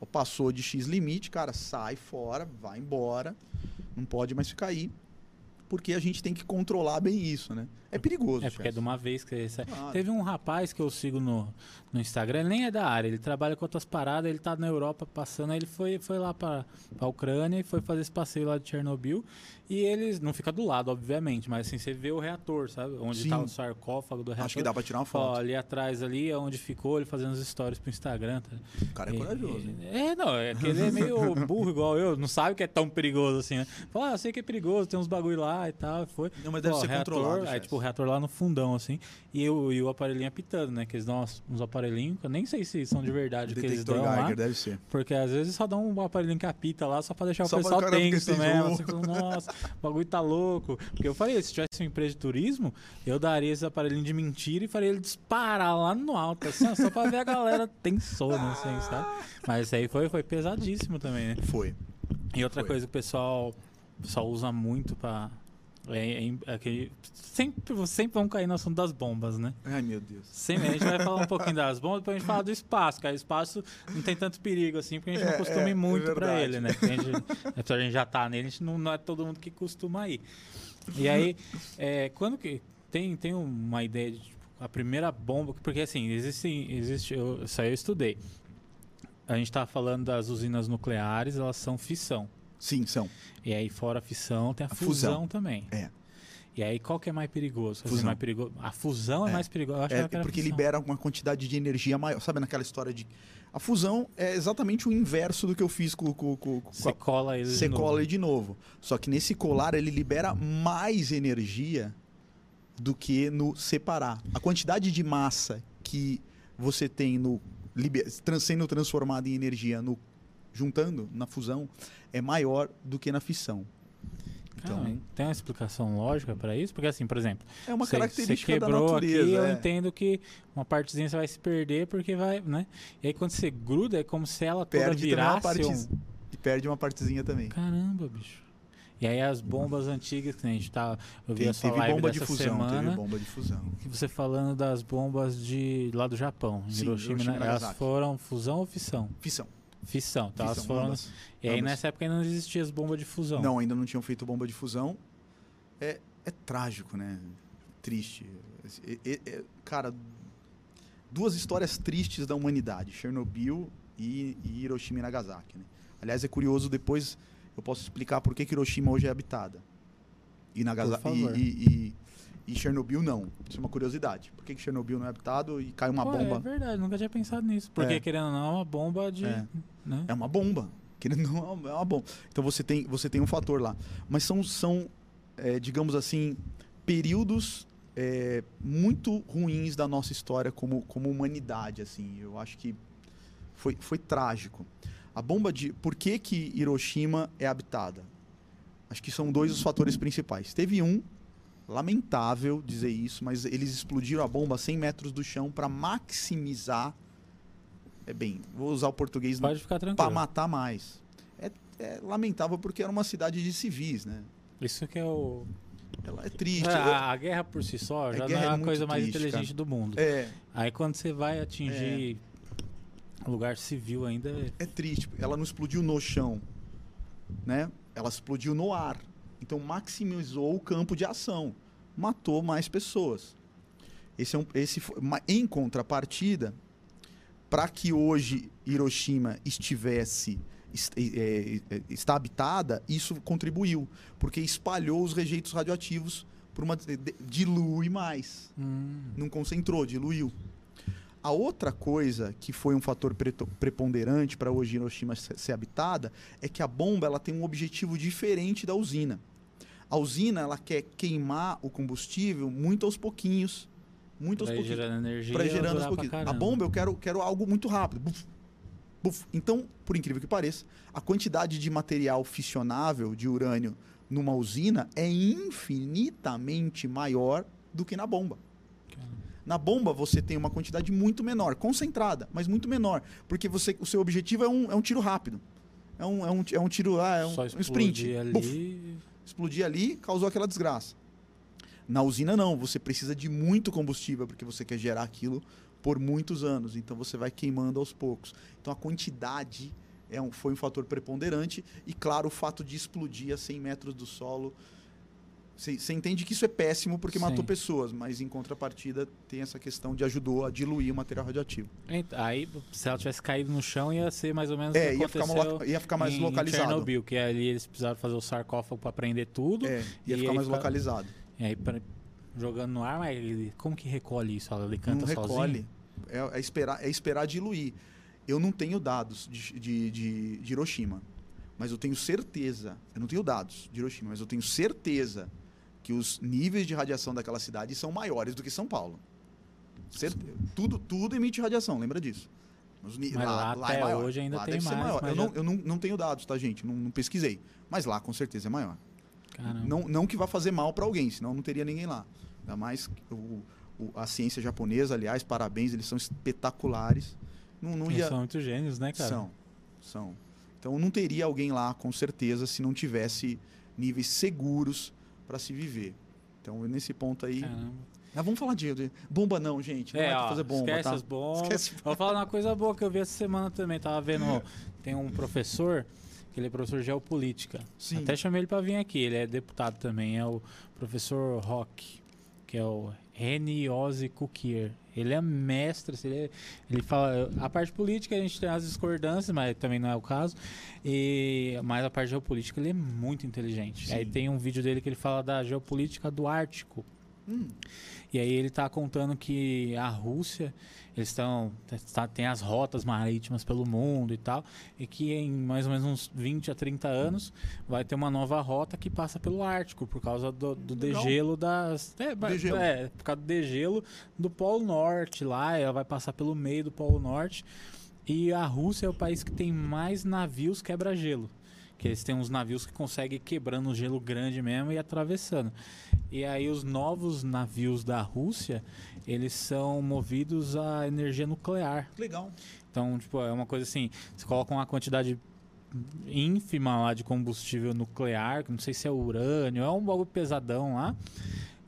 Ou passou de X limite, cara, sai fora, vai embora. Não pode mais ficar aí. Porque a gente tem que controlar bem isso, né? É perigoso. É porque é de uma vez que você... Claro. Teve um rapaz que eu sigo no, no Instagram, ele nem é da área, ele trabalha com outras paradas, ele tá na Europa passando, aí ele foi, foi lá pra, pra Ucrânia e foi fazer esse passeio lá de Chernobyl. E eles, não fica do lado, obviamente, mas assim, você vê o reator, sabe? Onde Sim. tá o sarcófago do reator. Acho que dá pra tirar uma Ó, foto. ali atrás ali é onde ficou, ele fazendo os stories pro Instagram. Tá? O cara é E- corajoso. e- É, não, é que ele é meio burro igual eu, não sabe que é tão perigoso assim, né? Fala, ah, eu sei que é perigoso, tem uns bagulho lá e tal, foi. Não, mas deve Ó, ser reator, controlado. Aí, tipo, reator lá no fundão, assim, e o, e o aparelhinho apitando, né? Que eles dão uns, uns aparelhinhos, que eu nem sei se são de verdade que eles dão lá. Geiger, deve ser. Porque às vezes só dão um aparelhinho que apita lá só pra deixar Só o pessoal tenso mesmo. Assim, Nossa, o bagulho tá louco. Porque eu falei, se tivesse uma empresa de turismo, eu daria esse aparelhinho de mentira e faria ele disparar lá no alto, assim, ó, só pra ver a galera tensona, assim, sabe? Mas isso aí foi, foi pesadíssimo também, né? Foi. E outra Foi. coisa que o pessoal, o pessoal usa muito pra. É, é, é sempre, sempre vão cair no assunto das bombas, né? Ai, meu Deus. Sempre, a gente vai falar um pouquinho das bombas, depois a gente fala do espaço, cara. O espaço não tem tanto perigo assim, porque a gente É, não costuma é, ir é muito pra verdade. ele, né? Porque a gente, apesar de a gente já tá nele, a gente não, não é todo mundo que costuma ir. E aí, é, quando que. Tem, tem uma ideia de tipo, a primeira bomba, porque assim, existe, existe eu, isso aí eu estudei. A gente tá falando das usinas nucleares, elas são fissão. Sim, são. E aí, fora a fissão, tem a, A fusão, fusão. também. É. E aí, qual que é mais perigoso? Fusão. mais perigoso? A fusão é, É. mais perigosa. É, a porque libera uma quantidade de energia maior. Sabe naquela história de. A fusão é exatamente o inverso do que eu fiz com, com, com, com Você cola eles Você de novo. cola ele de novo. Só que nesse colar ele libera mais energia do que no separar. A quantidade de massa que você tem no sendo transformada em energia no juntando na fusão é maior do que na fissão. Então, Cara, tem uma explicação lógica pra isso? Porque assim, por exemplo, é uma você- característica você da quebrou natureza. aqui, eu é. entendo que uma partezinha você vai se perder porque vai, né? E aí quando você gruda, é como se ela toda Perde virasse parte um... e perde uma partezinha também. Caramba, bicho. E aí as bombas antigas que a gente tá... Eu vi Tem- a sua teve live bomba de dessa fusão, semana, teve bomba de fusão. que você falando das bombas de lá do Japão, Sim, Hiroshima, Hiroshima elas foram fusão ou fissão? Fissão. Fissão. Elas fissão foram... ambas. E aí ambas. nessa época ainda não existia as bombas de fusão. Não, ainda não tinham feito bomba de fusão. É, é trágico, né? Triste. É- é- é- cara, duas histórias tristes da humanidade: Chernobyl e, e Hiroshima e Nagasaki. Né? Aliás, é curioso, depois eu posso explicar por que, que Hiroshima hoje é habitada. E, Nagasa e, e- E Chernobyl não. Isso é uma curiosidade. Por que, que Chernobyl não é habitado e cai uma Pô, bomba? É verdade, nunca tinha pensado nisso. Porque, É. querendo ou não, é uma bomba de. É. né? É uma bomba. Querendo ou não, é uma bomba. Então você tem, você tem um fator lá. Mas são, são é, digamos assim, períodos é, muito ruins da nossa história como, como humanidade. assim. Eu acho que foi, foi trágico. A bomba de. Por que, que Hiroshima é habitada? Acho que são dois os fatores principais. Teve um, lamentável dizer isso, mas eles explodiram a bomba a 100 metros do chão para maximizar. É bem, vou usar o português para matar mais. É, é lamentável porque era uma cidade de civis, né? Isso que é o. Ela é triste. É, a, a guerra por si só já não é é a coisa mais triste, inteligente do mundo. É, Aí quando você vai atingir lugar civil ainda. é- é triste. Ela não explodiu no chão, né? Ela explodiu no ar. Então maximizou o campo de ação, matou mais pessoas. Esse é um, esse em contrapartida, para que hoje Hiroshima estivesse est- é, é, está habitada, isso contribuiu, porque espalhou os rejeitos radioativos por uma dilui mais. Hum, não concentrou, diluiu. A outra coisa que foi um fator preponderante para hoje Hiroshima ser ser habitada é que a bomba ela tem um objetivo diferente da usina. A usina ela quer queimar o combustível muito aos pouquinhos, muito aos pra pouquinhos, gerando energia. para gerando aos pra pouquinhos. A bomba eu quero, quero algo muito rápido. Buf, buf. Então, por incrível que pareça, a quantidade de material fissionável de urânio numa usina é infinitamente maior do que na bomba. Na bomba você tem uma quantidade muito menor, concentrada, mas muito menor, porque você, o seu objetivo é um, é um tiro rápido. É um, é um, é um tiro, ah, é um, Só um sprint. ali. Buf, explodir ali, causou aquela desgraça. Na usina não, você precisa de muito combustível porque você quer gerar aquilo por muitos anos, então você vai queimando aos poucos. Então a quantidade é um, foi um fator preponderante e claro o fato de explodir a 100 metros do solo. Você entende que isso é péssimo porque Sim. matou pessoas, mas em contrapartida tem essa questão de ajudou a diluir o material radioativo. Aí, se ela tivesse caído no chão, ia ser mais ou menos É, ia ficar, mo- ia ficar mais em, em localizado. Chernobyl, que ali eles precisaram fazer o sarcófago para prender tudo. É, ia ficar mais fica- localizado. E aí, pra- jogando no ar, mas ele, como que recolhe isso? Ela ele canta não sozinho? recolhe. É, é esperar, é esperar diluir. Eu não tenho dados de, de, de- de Hiroshima, mas eu tenho certeza. Eu não tenho dados de Hiroshima, mas eu tenho certeza que os níveis de radiação daquela cidade são maiores do que São Paulo. Tudo, tudo emite radiação, lembra disso. Ni- Mas lá é até maior. hoje ainda Lá tem mais, maior. mas Eu, já- não, eu não, não tenho dados, tá, gente? Não, não pesquisei. Mas lá com certeza é maior. Caramba. Não, não que vá fazer mal para alguém, senão não teria ninguém lá. Ainda mais o, o- a ciência japonesa, aliás, parabéns, eles são espetaculares. Não, não ia. são muito gênios, né, cara? São, são. Então não teria alguém lá, com certeza, se não tivesse níveis seguros para se viver. Então nesse ponto aí. Caramba. Ah, vamos falar de, de- bomba não, gente. Não é, É, pra ó, fazer bomba, esquece tá? as bombas. Esquece. Vou falar uma coisa boa que eu vi essa semana também. Tava vendo, ó, tem um professor, que ele é professor de geopolítica. Sim. Até chamei ele pra vir aqui. Ele é deputado também, é o professor Rock, que é o Reni Ozzy Kukier. Ele é mestre, assim, ele, ele fala. A parte política a gente tem as discordâncias, mas também não é o caso. E, mas a parte geopolítica ele é muito inteligente. Sim. Aí tem um vídeo dele que ele fala da geopolítica do Ártico. Hum, E aí ele tá contando que a Rússia, eles estão tá, tem as rotas marítimas pelo mundo e tal, e que em mais ou menos uns 20 a 30 anos vai ter uma nova rota que passa pelo Ártico por causa do, do degelo das é, Degelo. é, por causa do degelo do Polo Norte lá, ela vai passar pelo meio do Polo Norte. E a Rússia é o país que tem mais navios quebra-gelo. Que eles têm uns navios que conseguem ir quebrando o gelo grande mesmo e atravessando. E aí os novos navios da Rússia, eles são movidos a energia nuclear. legal. Então, tipo, é uma coisa assim, você coloca uma quantidade ínfima lá de combustível nuclear, que não sei se é urânio, é um bagulho pesadão lá,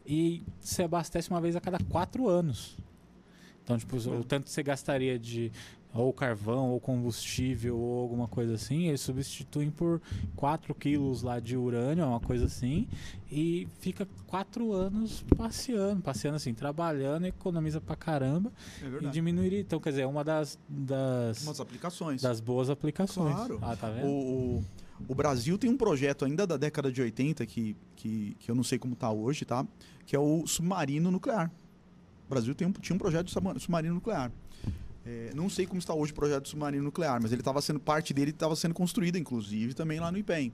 e você abastece uma vez a cada quatro anos. Então, tipo, o tanto que você gastaria de ou carvão, ou combustível, ou alguma coisa assim, eles substituem por 4 quilos lá de urânio, uma coisa assim, e fica 4 anos passeando, passeando assim, trabalhando, economiza pra caramba É e diminuiria. Então, quer dizer, é uma das, das, Umas aplicações. das boas aplicações. Claro. Ah, tá vendo? O, o, Brasil tem um projeto ainda da década de 80 que, que, que eu não sei como está hoje, tá? Que é o submarino nuclear. O Brasil tem um, tinha um projeto de subma- submarino nuclear. É, não sei como está hoje o projeto submarino nuclear, mas ele estava sendo parte dele estava sendo construída, inclusive, também lá no IPEM.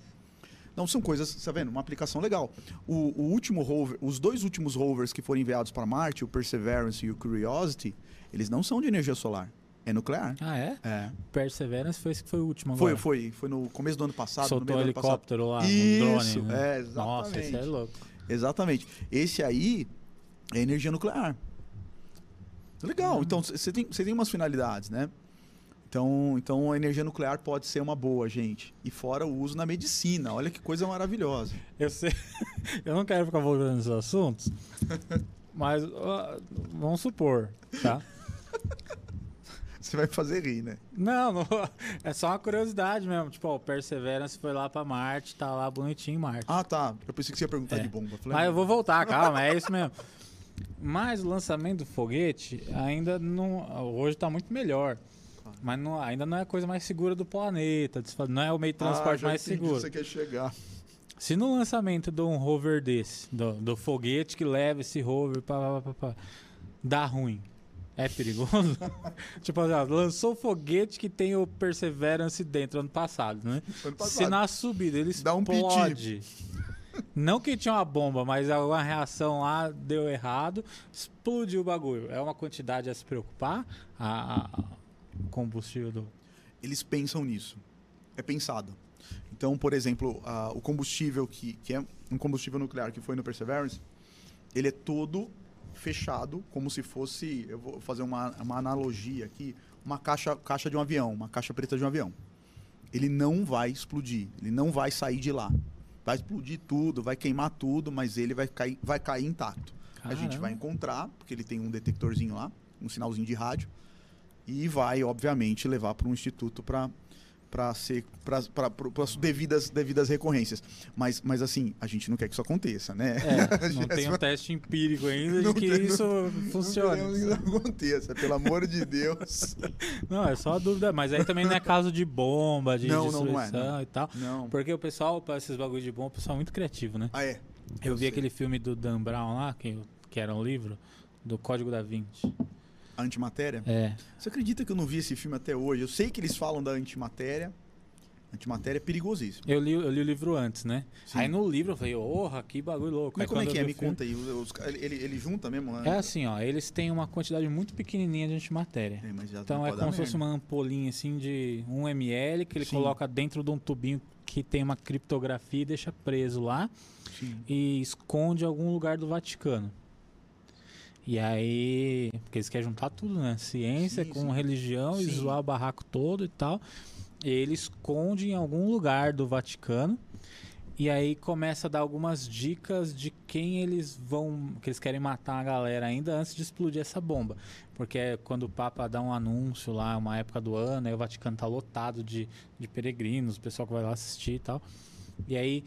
Então são coisas, você tá vendo? Uma aplicação legal. O, o último rover, os dois últimos rovers que foram enviados para Marte, o Perseverance e o Curiosity, eles não são de energia solar, é nuclear. Ah, é? É. Perseverance foi esse que foi o último Foi, agora. foi, foi no começo do ano passado, no Soltou meio um do ano passado. helicóptero lá, Isso, um drone. né? é, exatamente. Nossa, esse é louco. Exatamente. Esse aí é energia nuclear. Legal. Hum. Então, você tem, você tem umas finalidades, né? Então, então, a energia nuclear pode ser uma boa, gente. E fora o uso na medicina. Olha que coisa maravilhosa. Eu sei. Eu não quero ficar voltando nesses assuntos, mas ó, vamos supor, tá? Você vai fazer rir, né? Não, não, é só uma curiosidade mesmo. Tipo, ó, o Perseverance foi lá pra Marte, tá lá bonitinho em Marte. Ah, tá. Eu pensei que você ia perguntar É. de bomba. Falei, Mas eu vou voltar, calma, é isso mesmo. Mas o lançamento do foguete ainda não. Hoje tá muito melhor. Mas não- ainda não é a coisa mais segura do planeta. Não é o meio de ah, transporte já mais seguro. Você quer chegar. Se no lançamento de um rover desse, do, do foguete que leva esse rover pá, pá, pá, pá, dá ruim, é perigoso? tipo assim, ó, lançou o foguete que tem o Perseverance dentro ano passado, né? Ano passado. Se na subida ele Dá um explode. Não que tinha uma bomba, mas alguma reação lá deu errado, explodiu o bagulho. É uma quantidade a se preocupar? A, combustível do. eles pensam nisso. É pensado. Então, por exemplo, o combustível que, que é um combustível nuclear que foi no Perseverance, ele é todo fechado, como se fosse, eu vou fazer uma, uma analogia aqui, uma caixa, caixa de um avião, uma caixa preta de um avião. Ele não vai explodir, ele não vai sair de lá. Vai explodir tudo, vai queimar tudo, mas ele vai cair, vai cair intacto. A gente Caramba. vai encontrar, porque ele tem um detectorzinho lá, um sinalzinho de rádio, e vai, obviamente, levar para um instituto para para ser para as devidas devidas recorrências. Mas, mas assim, a gente não quer que isso aconteça, né? É, não tem um teste empírico ainda Não de que tem- isso Não funcione. queremos que isso aconteça, pelo amor de Deus. Não, é só a dúvida. Mas aí também não é caso de bomba, de Não, não, não é, destruição não. e tal. Não. Porque o pessoal, para esses bagulho de bomba, o pessoal é muito criativo, né? Ah, é. Eu, Eu vi sei. aquele filme do Dan Brown lá, que, que era um livro, do Código da Vinci. A antimatéria. É. Você acredita que eu não vi esse filme até hoje? Eu sei que eles falam da antimatéria. Antimatéria é perigosíssimo. Eu li, eu li o livro antes, né? Sim. Aí no livro eu falei, porra, que bagulho louco. Mas Aí como é quando que eu é? Me o filme- conta aí. Os- os- ele, ele, junta mesmo? né? É assim, ó, eles têm uma quantidade muito pequenininha de antimatéria. É, mas já Então é como se fosse uma ampolinha assim de 1 ml que ele Sim. coloca dentro de um tubinho que tem uma criptografia e deixa preso lá Sim. e esconde em algum lugar do Vaticano. E aí, porque eles querem juntar tudo, né? Ciência Sim, com sim. religião e Sim. zoar o barraco todo e tal. E ele esconde em algum lugar do Vaticano. E aí começa a dar algumas dicas de quem eles vão, que eles querem matar a galera ainda antes de explodir essa bomba. Porque é quando o Papa dá um anúncio lá, uma época do ano, aí o Vaticano tá lotado de, de peregrinos, o pessoal que vai lá assistir e tal. E aí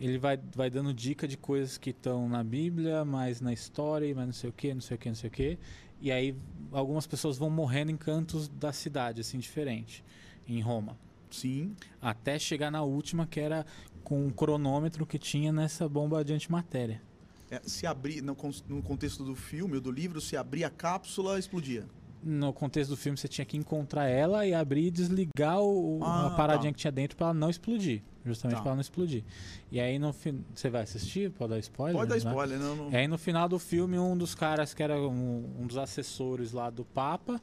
ele vai, vai dando dica de coisas que estão na Bíblia, mas na história, mas não sei o que, não sei o que, não sei o que. E aí algumas pessoas vão morrendo em cantos da cidade, assim, diferente, em Roma. Sim. Até chegar na última, que era com um cronômetro que tinha nessa bomba de antimatéria. É, se abrir, no, no contexto do filme ou do livro, se abrir a cápsula, explodia. No contexto do filme, você tinha que encontrar ela e abrir e desligar o, Ah, a paradinha tá. que tinha dentro para ela não explodir. Justamente Tá. para ela não explodir. E aí no. Você vai assistir? Pode dar spoiler? Pode dar Né? spoiler, não, não. E aí no final do filme, um dos caras que era um, um dos assessores lá do Papa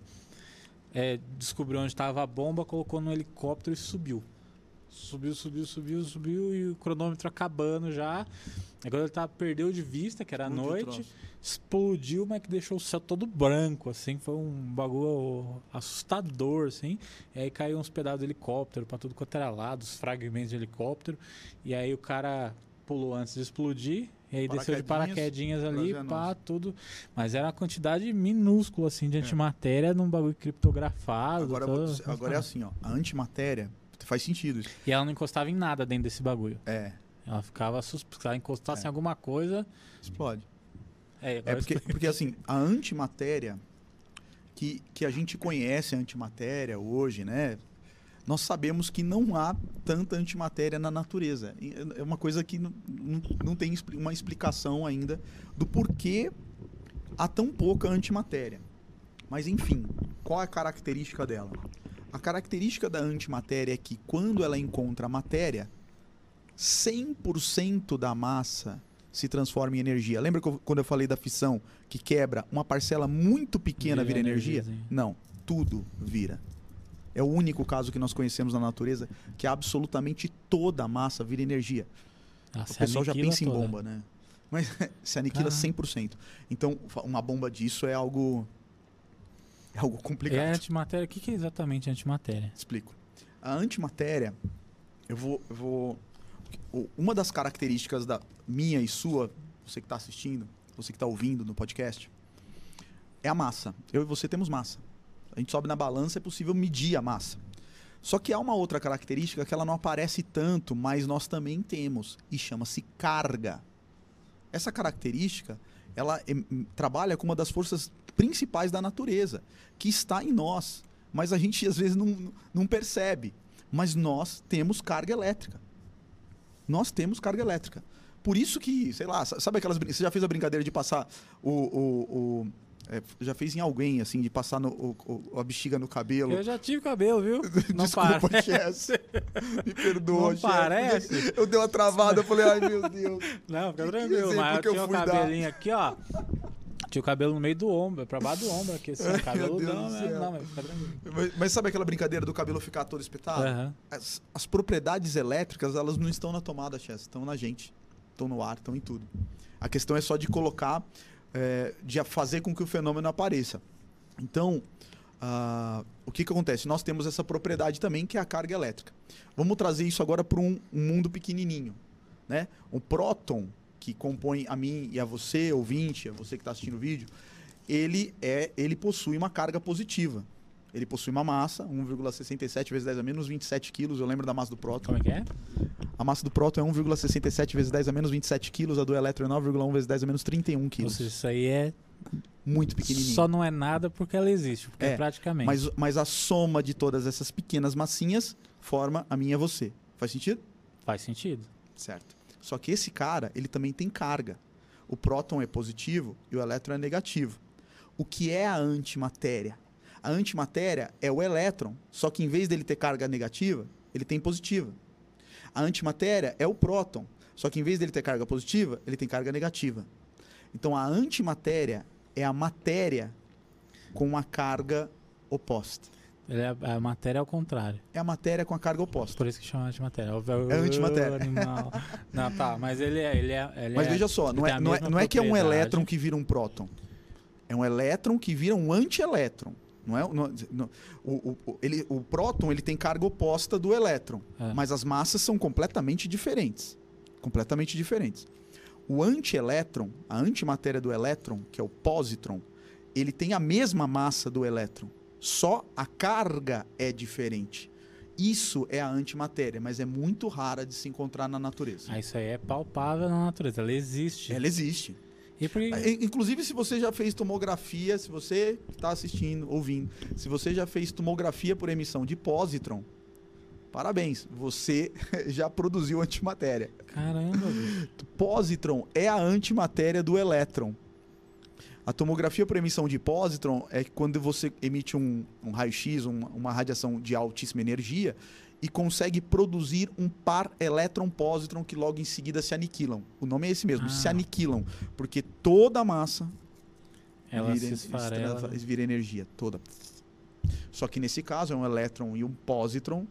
é, descobriu onde estava a bomba, colocou no helicóptero e subiu. Subiu, subiu, subiu, subiu e o cronômetro acabando já. Agora ele tá, perdeu de vista, que era noite. Explodiu, mas que deixou o céu todo branco, assim. Foi um bagulho assustador, assim. E aí caiu uns pedaços de helicóptero pra tudo quanto era lado, os fragmentos de helicóptero. E aí o cara pulou antes de explodir. E aí desceu de Paraquedinhas, ali, pá, tudo. Mas era uma quantidade minúscula, assim, de antimatéria num bagulho criptografado. É. Agora, vou agora é assim, ó. A antimatéria faz sentido isso. E ela não encostava em nada dentro desse bagulho. É, Ela ficava suspeita. Se ela encostasse É. em alguma coisa. explode. É, É porque, porque assim, a antimatéria que, que a gente conhece a antimatéria hoje, né? Nós sabemos que não há tanta antimatéria na natureza. E É uma coisa que não, não, não tem uma explicação ainda do porquê há tão pouca antimatéria. Mas enfim, qual é a característica dela? A característica da antimatéria é que quando ela encontra a matéria, 100% da massa se transforma em energia. Lembra eu- quando eu falei da fissão que quebra uma parcela muito pequena Vira vira, energia? energiazinha. Não, tudo vira. É o único caso que nós conhecemos na natureza que absolutamente toda a massa vira energia. Ela O pessoal já pensa em toda. bomba, né? Mas se aniquila Caramba. 100%. Então, uma bomba disso é algo é algo complicado. a antimatéria, o que, é exatamente antimatéria? Explico. A antimatéria, eu vou, eu vou. Uma das características da minha e sua, você que está assistindo, você que está ouvindo no podcast, é a massa. Eu e você temos massa. A gente sobe na balança, é possível medir a massa. Só que há uma outra característica que ela não aparece tanto, mas nós também temos, e chama-se carga. Essa característica, ela trabalha com uma das forças principais da natureza, que está em nós, mas a gente às vezes não, não percebe. Mas nós temos carga elétrica. Nós temos carga elétrica. Por isso que, sei lá, sa- sabe aquelas. Você já fez a brincadeira de passar o. o- o- é, já fez em alguém, assim, de passar no, o- o- a bexiga no cabelo. Eu já tive cabelo, viu? Não Desculpa, parece. Me perdoa, Não parece? Eu dei uma travada, eu falei, ai meu Deus. Não, fica tranquilo. Mas que eu eu tinha o fui dar? cabelinho aqui, ó. Tinha o cabelo no meio do ombro, pra baixo do ombro aqui, assim, Ai, Deus do né? Não, mas fica tranquilo. Mas, mas sabe aquela brincadeira do cabelo ficar todo espetado? Aham. As, as propriedades elétricas, elas não estão na tomada, Chess, estão na gente. Estão no ar, estão em tudo. A questão é só de colocar, é, de fazer com que o fenômeno apareça. Então, ah, o que, que acontece? Nós temos essa propriedade também, que é a carga elétrica. Vamos trazer isso agora para um, um mundo pequenininho. Né? O próton, que compõe a mim e a você, ouvinte, a você que está assistindo o vídeo, ele, é, ele possui uma carga positiva. Ele possui uma massa, 1,67 vezes 10 a menos 27 quilos. Eu lembro da massa do próton. Como é que é? A massa do próton é 1,67 vezes 10 a menos 27 quilos. A do elétron é 9,1 vezes 10 a menos 31 Ou quilos. seja, isso aí é. Muito pequenininho. Só não é nada porque ela existe, porque é, É, praticamente. Mas, mas a soma de todas essas pequenas massinhas forma a minha e você. Faz sentido? Faz sentido. Certo. Só que esse cara, ele também tem carga. O próton é positivo e o elétron é negativo. O que é a antimatéria? A antimatéria é o elétron, só que em vez dele ter carga negativa, ele tem positiva. A antimatéria é o próton, só que em vez dele ter carga positiva, ele tem carga negativa. Então a antimatéria é a matéria com uma carga oposta. Ele é, a matéria é ao contrário. É a matéria com a carga oposta. Por isso que chama antimatéria. É antimatéria. Animal. Não, tá, mas ele é. Ele é ele Mas é- veja só, ele não é, não, é, não é que é um elétron que vira um próton. É um elétron que vira um antielétron. Não é, não, não- o, o, o- ele, o próton ele tem carga oposta do elétron, É. mas as massas são completamente diferentes. Completamente diferentes. O antielétron, a antimatéria do elétron, que é o positron, ele tem a mesma massa do elétron, só a carga é diferente. Isso é a antimatéria, mas é muito rara de se encontrar na natureza. Ah, isso aí é palpável na natureza. Ela existe. Ela existe. E por que- I- Inclusive, se você já fez tomografia, se você está assistindo, ouvindo, se você já fez tomografia por emissão de positron, parabéns, você já produziu antimatéria. Caramba. Positron é a antimatéria do elétron. A tomografia por emissão de positron é quando você emite um, um raio-x, um- uma radiação de altíssima energia, e consegue produzir um par elétron-positron que logo em seguida se aniquilam. O nome é esse mesmo, Ah. se aniquilam, porque toda a massa Ela vira, se esfarela. estra- vira energia toda. Só que nesse caso é um elétron e um positron.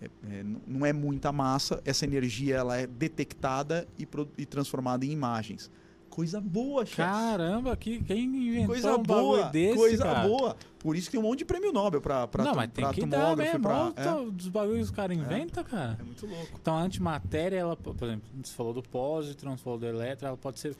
é- é, não é muita massa. Essa energia ela é detectada e, e transformada em imagens. Coisa boa, chefe. Caramba, que, quem inventou Coisa um boa, desse, coisa cara? boa. Por isso que tem um monte de prêmio Nobel pra, pra, não, tu- mas tem pra que dar mesmo. pra- olha o dos bagulhos que os caras inventam, é, cara. é muito louco. Então a antimatéria, ela, por exemplo, você falou do positron, você falou do elétron, ela pode ser.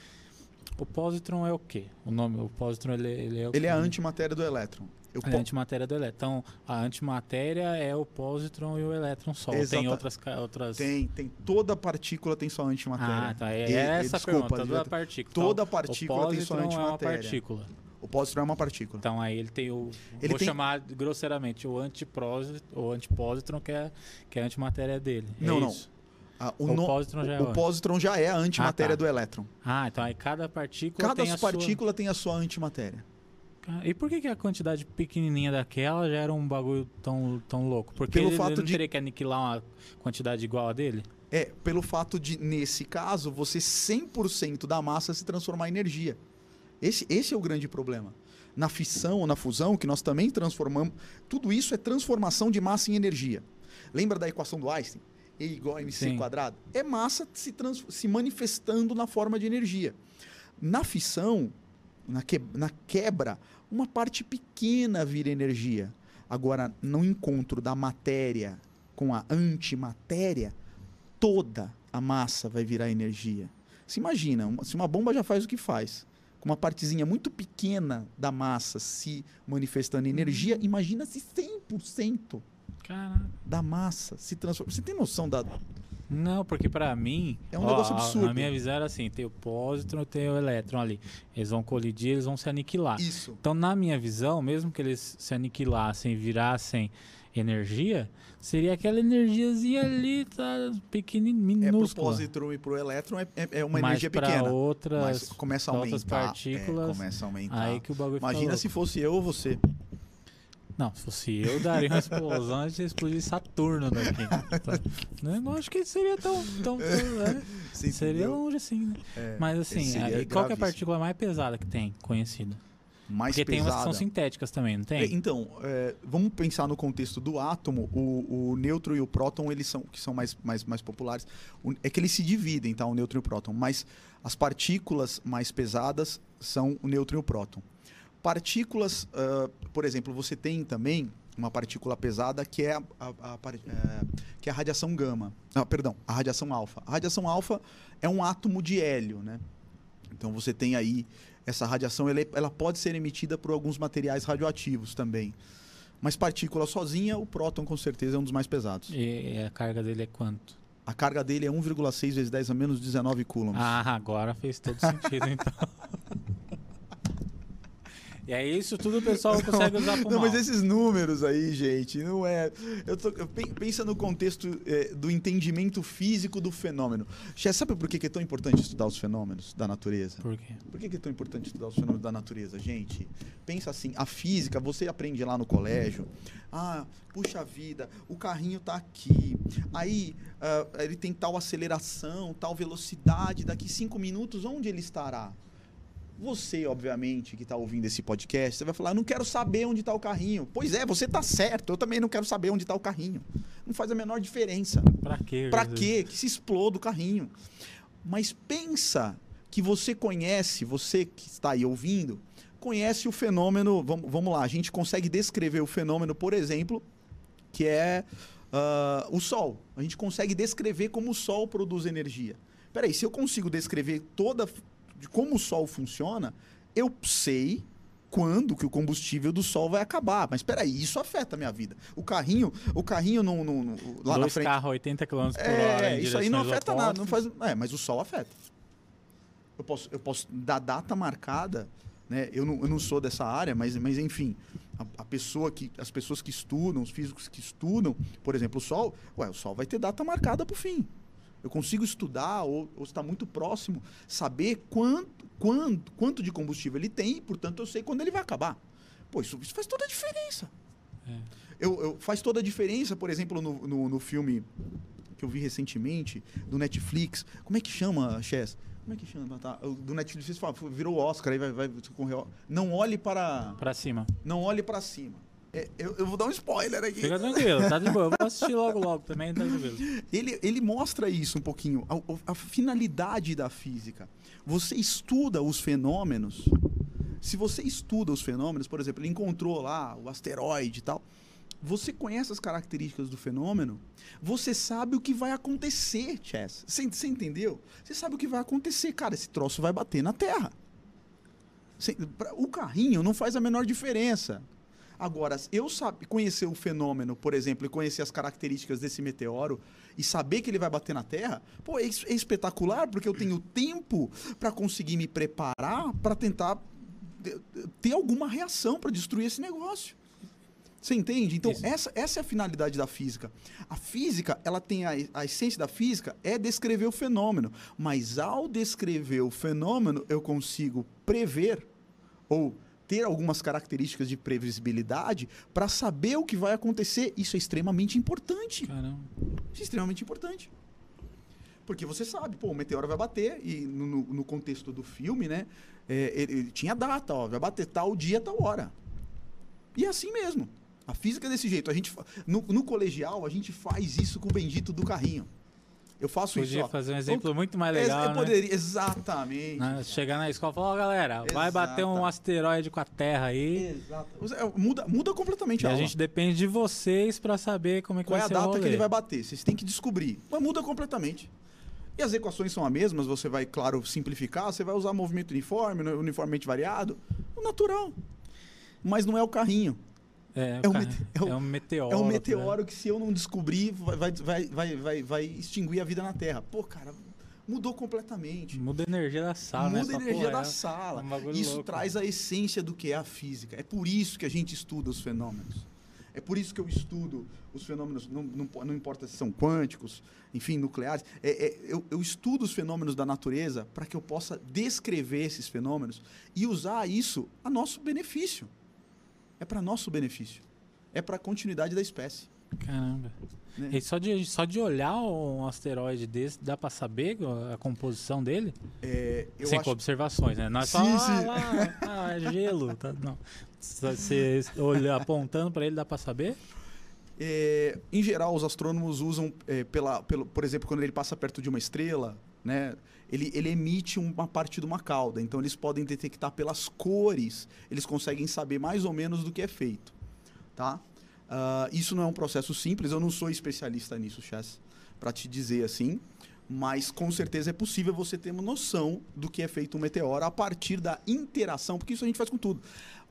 O positron é o quê? O nome, o positron ele, ele é o Ele quê? é a antimatéria do elétron. Eu é a antimatéria do elétron. Então, a antimatéria é o positron e o elétron só. Tem Exata- outras. ca- outras... Tem, tem. Toda partícula tem sua antimatéria. Ah, tá. É E- essa desculpa, pergunta. Toda partícula. toda Então, partícula o tem sua positron é uma antimatéria. partícula. O pósitron é uma partícula. Então aí ele tem o. Ele vou tem- chamar grosseiramente o antiprósitron, o antipositron, que é, que é a antimatéria dele. É Não, não. Ah, O no- pósitron já é o pósitron já é a antimatéria Ah, tá. do elétron. Ah, então aí cada partícula Cada tem partícula tem a sua antimatéria. E por que, que a quantidade pequenininha daquela já era um bagulho tão, tão louco? Porque Pelo ele, fato ele não de- teria que aniquilar uma quantidade igual a dele? É, pelo fato de, nesse caso, você 100% da massa se transformar em energia. Esse, esse é o grande problema. Na fissão ou na fusão, que nós também transformamos, tudo isso é transformação de massa em energia. Lembra da equação do Einstein? E igual a mc Sim. quadrado? É massa se, trans- se manifestando na forma de energia. Na fissão, na, que- na quebra, uma parte pequena vira energia. Agora, no encontro da matéria com a antimatéria, toda a massa vai virar energia. Se imagina, uma- se uma bomba já faz o que faz, com uma partezinha muito pequena da massa se manifestando em energia, imagina se 100% Caraca. da massa se transforma. Você tem noção da. Não, porque pra mim. É um ó, negócio absurdo. A minha visão era assim: tem o pósitron e tem o elétron ali. Eles vão colidir, eles vão se aniquilar. Isso. Então, na minha visão, mesmo que eles se aniquilassem, virassem energia, seria aquela energiazinha ali, tá, pequenininha, É pro minúscula. positron e pro elétron é, é- é uma Mas energia pequena. outras, mas começa a pra outras aumentar. partículas, é, começa a aumentar. aí que o bagulho Imagina se fosse eu ou você. Não, se fosse eu, daria uma explosão e ia explodir Saturno daqui. Tá? Não, não acho que seria tão... tão, tão é, Você seria entendeu? longe assim, né? É, Mas assim, aí, qual que é a partícula mais pesada que tem, conhecida? Mais Porque tem umas que são pesada. sintéticas também, não É, tem? Então, é, vamos pensar no contexto do átomo. O, o nêutron e o próton, eles são que são mais, mais, mais populares. O- é que eles se dividem, tá? O nêutron e o próton. Mas as partículas mais pesadas são o nêutron e o próton. Partículas, ah, por exemplo, você tem também uma partícula pesada que é a, a- a é, que é a radiação gama. Ah, perdão, a radiação alfa. A radiação alfa é um átomo de hélio, né? Então você tem aí essa radiação, ela, é- ela pode ser emitida por alguns materiais radioativos também. Mas partícula sozinha, o próton com certeza é um dos mais pesados. E a carga dele é quanto? A carga dele é 1,6 vezes 10 a menos 19 coulombs. Ah, agora fez todo sentido, então. E aí isso tudo o pessoal consegue usar pro Não, mal. mas esses números aí, gente, não é. Eu tô, pensa no contexto é, do entendimento físico do fenômeno. Che, sabe por que é tão importante estudar os fenômenos da natureza? Por quê? Por que é tão importante estudar os fenômenos da natureza, gente? Pensa assim, a física, você aprende lá no colégio. Ah, puxa vida, o carrinho tá aqui. Aí ah, ele tem tal aceleração, tal velocidade. Daqui cinco minutos, onde ele estará? Você, obviamente, que está ouvindo esse podcast, você vai falar: "Eu não quero saber onde está o carrinho. Pois é, você está certo. Eu também não quero saber onde está o carrinho. Não faz a menor diferença. Pra quê? Jesus? quê? Que se exploda o carrinho. Mas pensa que você conhece, você que está aí ouvindo, conhece o fenômeno. Vamos, vamos lá, a gente consegue descrever o fenômeno, por exemplo, que é ah, o Sol. A gente consegue descrever como o Sol produz energia. Peraí, se eu consigo descrever toda de como o Sol funciona, eu sei quando que o combustível do Sol vai acabar. Mas peraí, isso afeta a minha vida. O carrinho, o carrinho não, não- não- lá na Dois frente. carros 80 km por hora. É, em isso aí não afeta nada. Não faz, é, mas o sol afeta. Eu posso, eu posso dar data marcada, né? Eu não, eu não sou dessa área, mas, mas enfim, a, a pessoa que, as pessoas que estudam, os físicos que estudam, por exemplo, o sol, ué, o sol vai ter data marcada para o fim. Eu consigo estudar ou, ou está muito próximo, saber quanto, quanto, quanto de combustível ele tem, e, portanto eu sei quando ele vai acabar. Pô, isso, isso faz toda a diferença. É. Eu, eu- faz toda a diferença, por exemplo, no, no, no filme que eu vi recentemente, do Netflix. Como é que chama, Chess? Como é que chama? Tá? Do Netflix vocês falam, virou Oscar, aí vai, vai concorrer Não olhe para. Pra cima. Não olhe para cima. É, eu, eu vou dar um spoiler aqui. Fica tranquilo, tá de boa. Eu vou assistir logo, logo também, tá tranquilo. Ele, ele mostra isso um pouquinho, a, a finalidade da física. Você estuda os fenômenos. Se você estuda os fenômenos, por exemplo, ele encontrou lá o asteroide e tal. Você conhece as características do fenômeno, você sabe o que vai acontecer, Chess. Você, você entendeu? Você sabe o que vai acontecer. Cara, esse troço vai bater na Terra. Você, pra, o carrinho não faz a menor diferença. Agora, eu sabe, conhecer o fenômeno, por exemplo, e conhecer as características desse meteoro e saber que ele vai bater na Terra, pô, é, é espetacular porque eu tenho tempo para conseguir me preparar para tentar ter alguma reação para destruir esse negócio. Você entende? Então, essa, essa é a finalidade da física. A física, ela tem a, a essência da física é descrever o fenômeno. Mas ao descrever o fenômeno, eu consigo prever ou ter algumas características de previsibilidade para saber o que vai acontecer. Isso é extremamente importante. Caramba. Isso é extremamente importante. Porque você sabe, pô, o meteoro vai bater, e no, no contexto do filme, né? É, ele, ele, tinha data, ó, vai bater tal dia, tal hora. E é assim mesmo. A física é desse jeito. A gente, no, no colegial, a gente faz isso com o bendito do carrinho. Eu faço Podia isso. Podia fazer um exemplo muito mais legal. Eu né? poderia, exatamente. Né? Chegar na escola e falar, ó, oh, galera, Exata. vai bater um asteroide com a Terra aí. Exato. É, muda, muda completamente e a, a gente depende de vocês para saber como é que Qual vai é a data que ele vai bater. Vocês têm que descobrir. Mas muda completamente. E as equações são as mesmas, você vai, claro, simplificar, você vai usar movimento uniforme, uniformemente variado, o natural. Mas não é o carrinho. É, é, o, mete é, o, é um meteoro. É um meteoro né? que, se eu não descobrir, vai, vai, vai, vai, vai extinguir a vida na Terra. Pô, cara, mudou completamente. Muda a energia da sala. Muda a energia da é sala. Um isso louco, traz a essência do que é a física. É por isso que a gente estuda os fenômenos. É por isso que eu estudo os fenômenos, não, não, não importa se são quânticos, enfim, nucleares. É, é, eu, eu estudo os fenômenos da natureza para que eu possa descrever esses fenômenos e usar isso a nosso benefício é para nosso benefício. É para a continuidade da espécie. Caramba. Né? E só de, só de olhar um asteroide desse, dá para saber a composição dele? É, Sem acho... observações, né? Não é só sim, sim. Ah, ah, é gelo. Tá, não. Você olha, apontando para ele, dá para saber? É, em geral, os astrônomos usam, é, pela, pelo, por exemplo, quando ele passa perto de uma estrela, né? Ele, ele emite uma parte de uma cauda. Então eles podem detectar pelas cores, eles conseguem saber mais ou menos do que é feito. Tá? Uh, isso não é um processo simples, eu não sou especialista nisso, Chess, para te dizer assim. Mas com certeza é possível você ter uma noção do que é feito um meteoro a partir da interação, porque isso a gente faz com tudo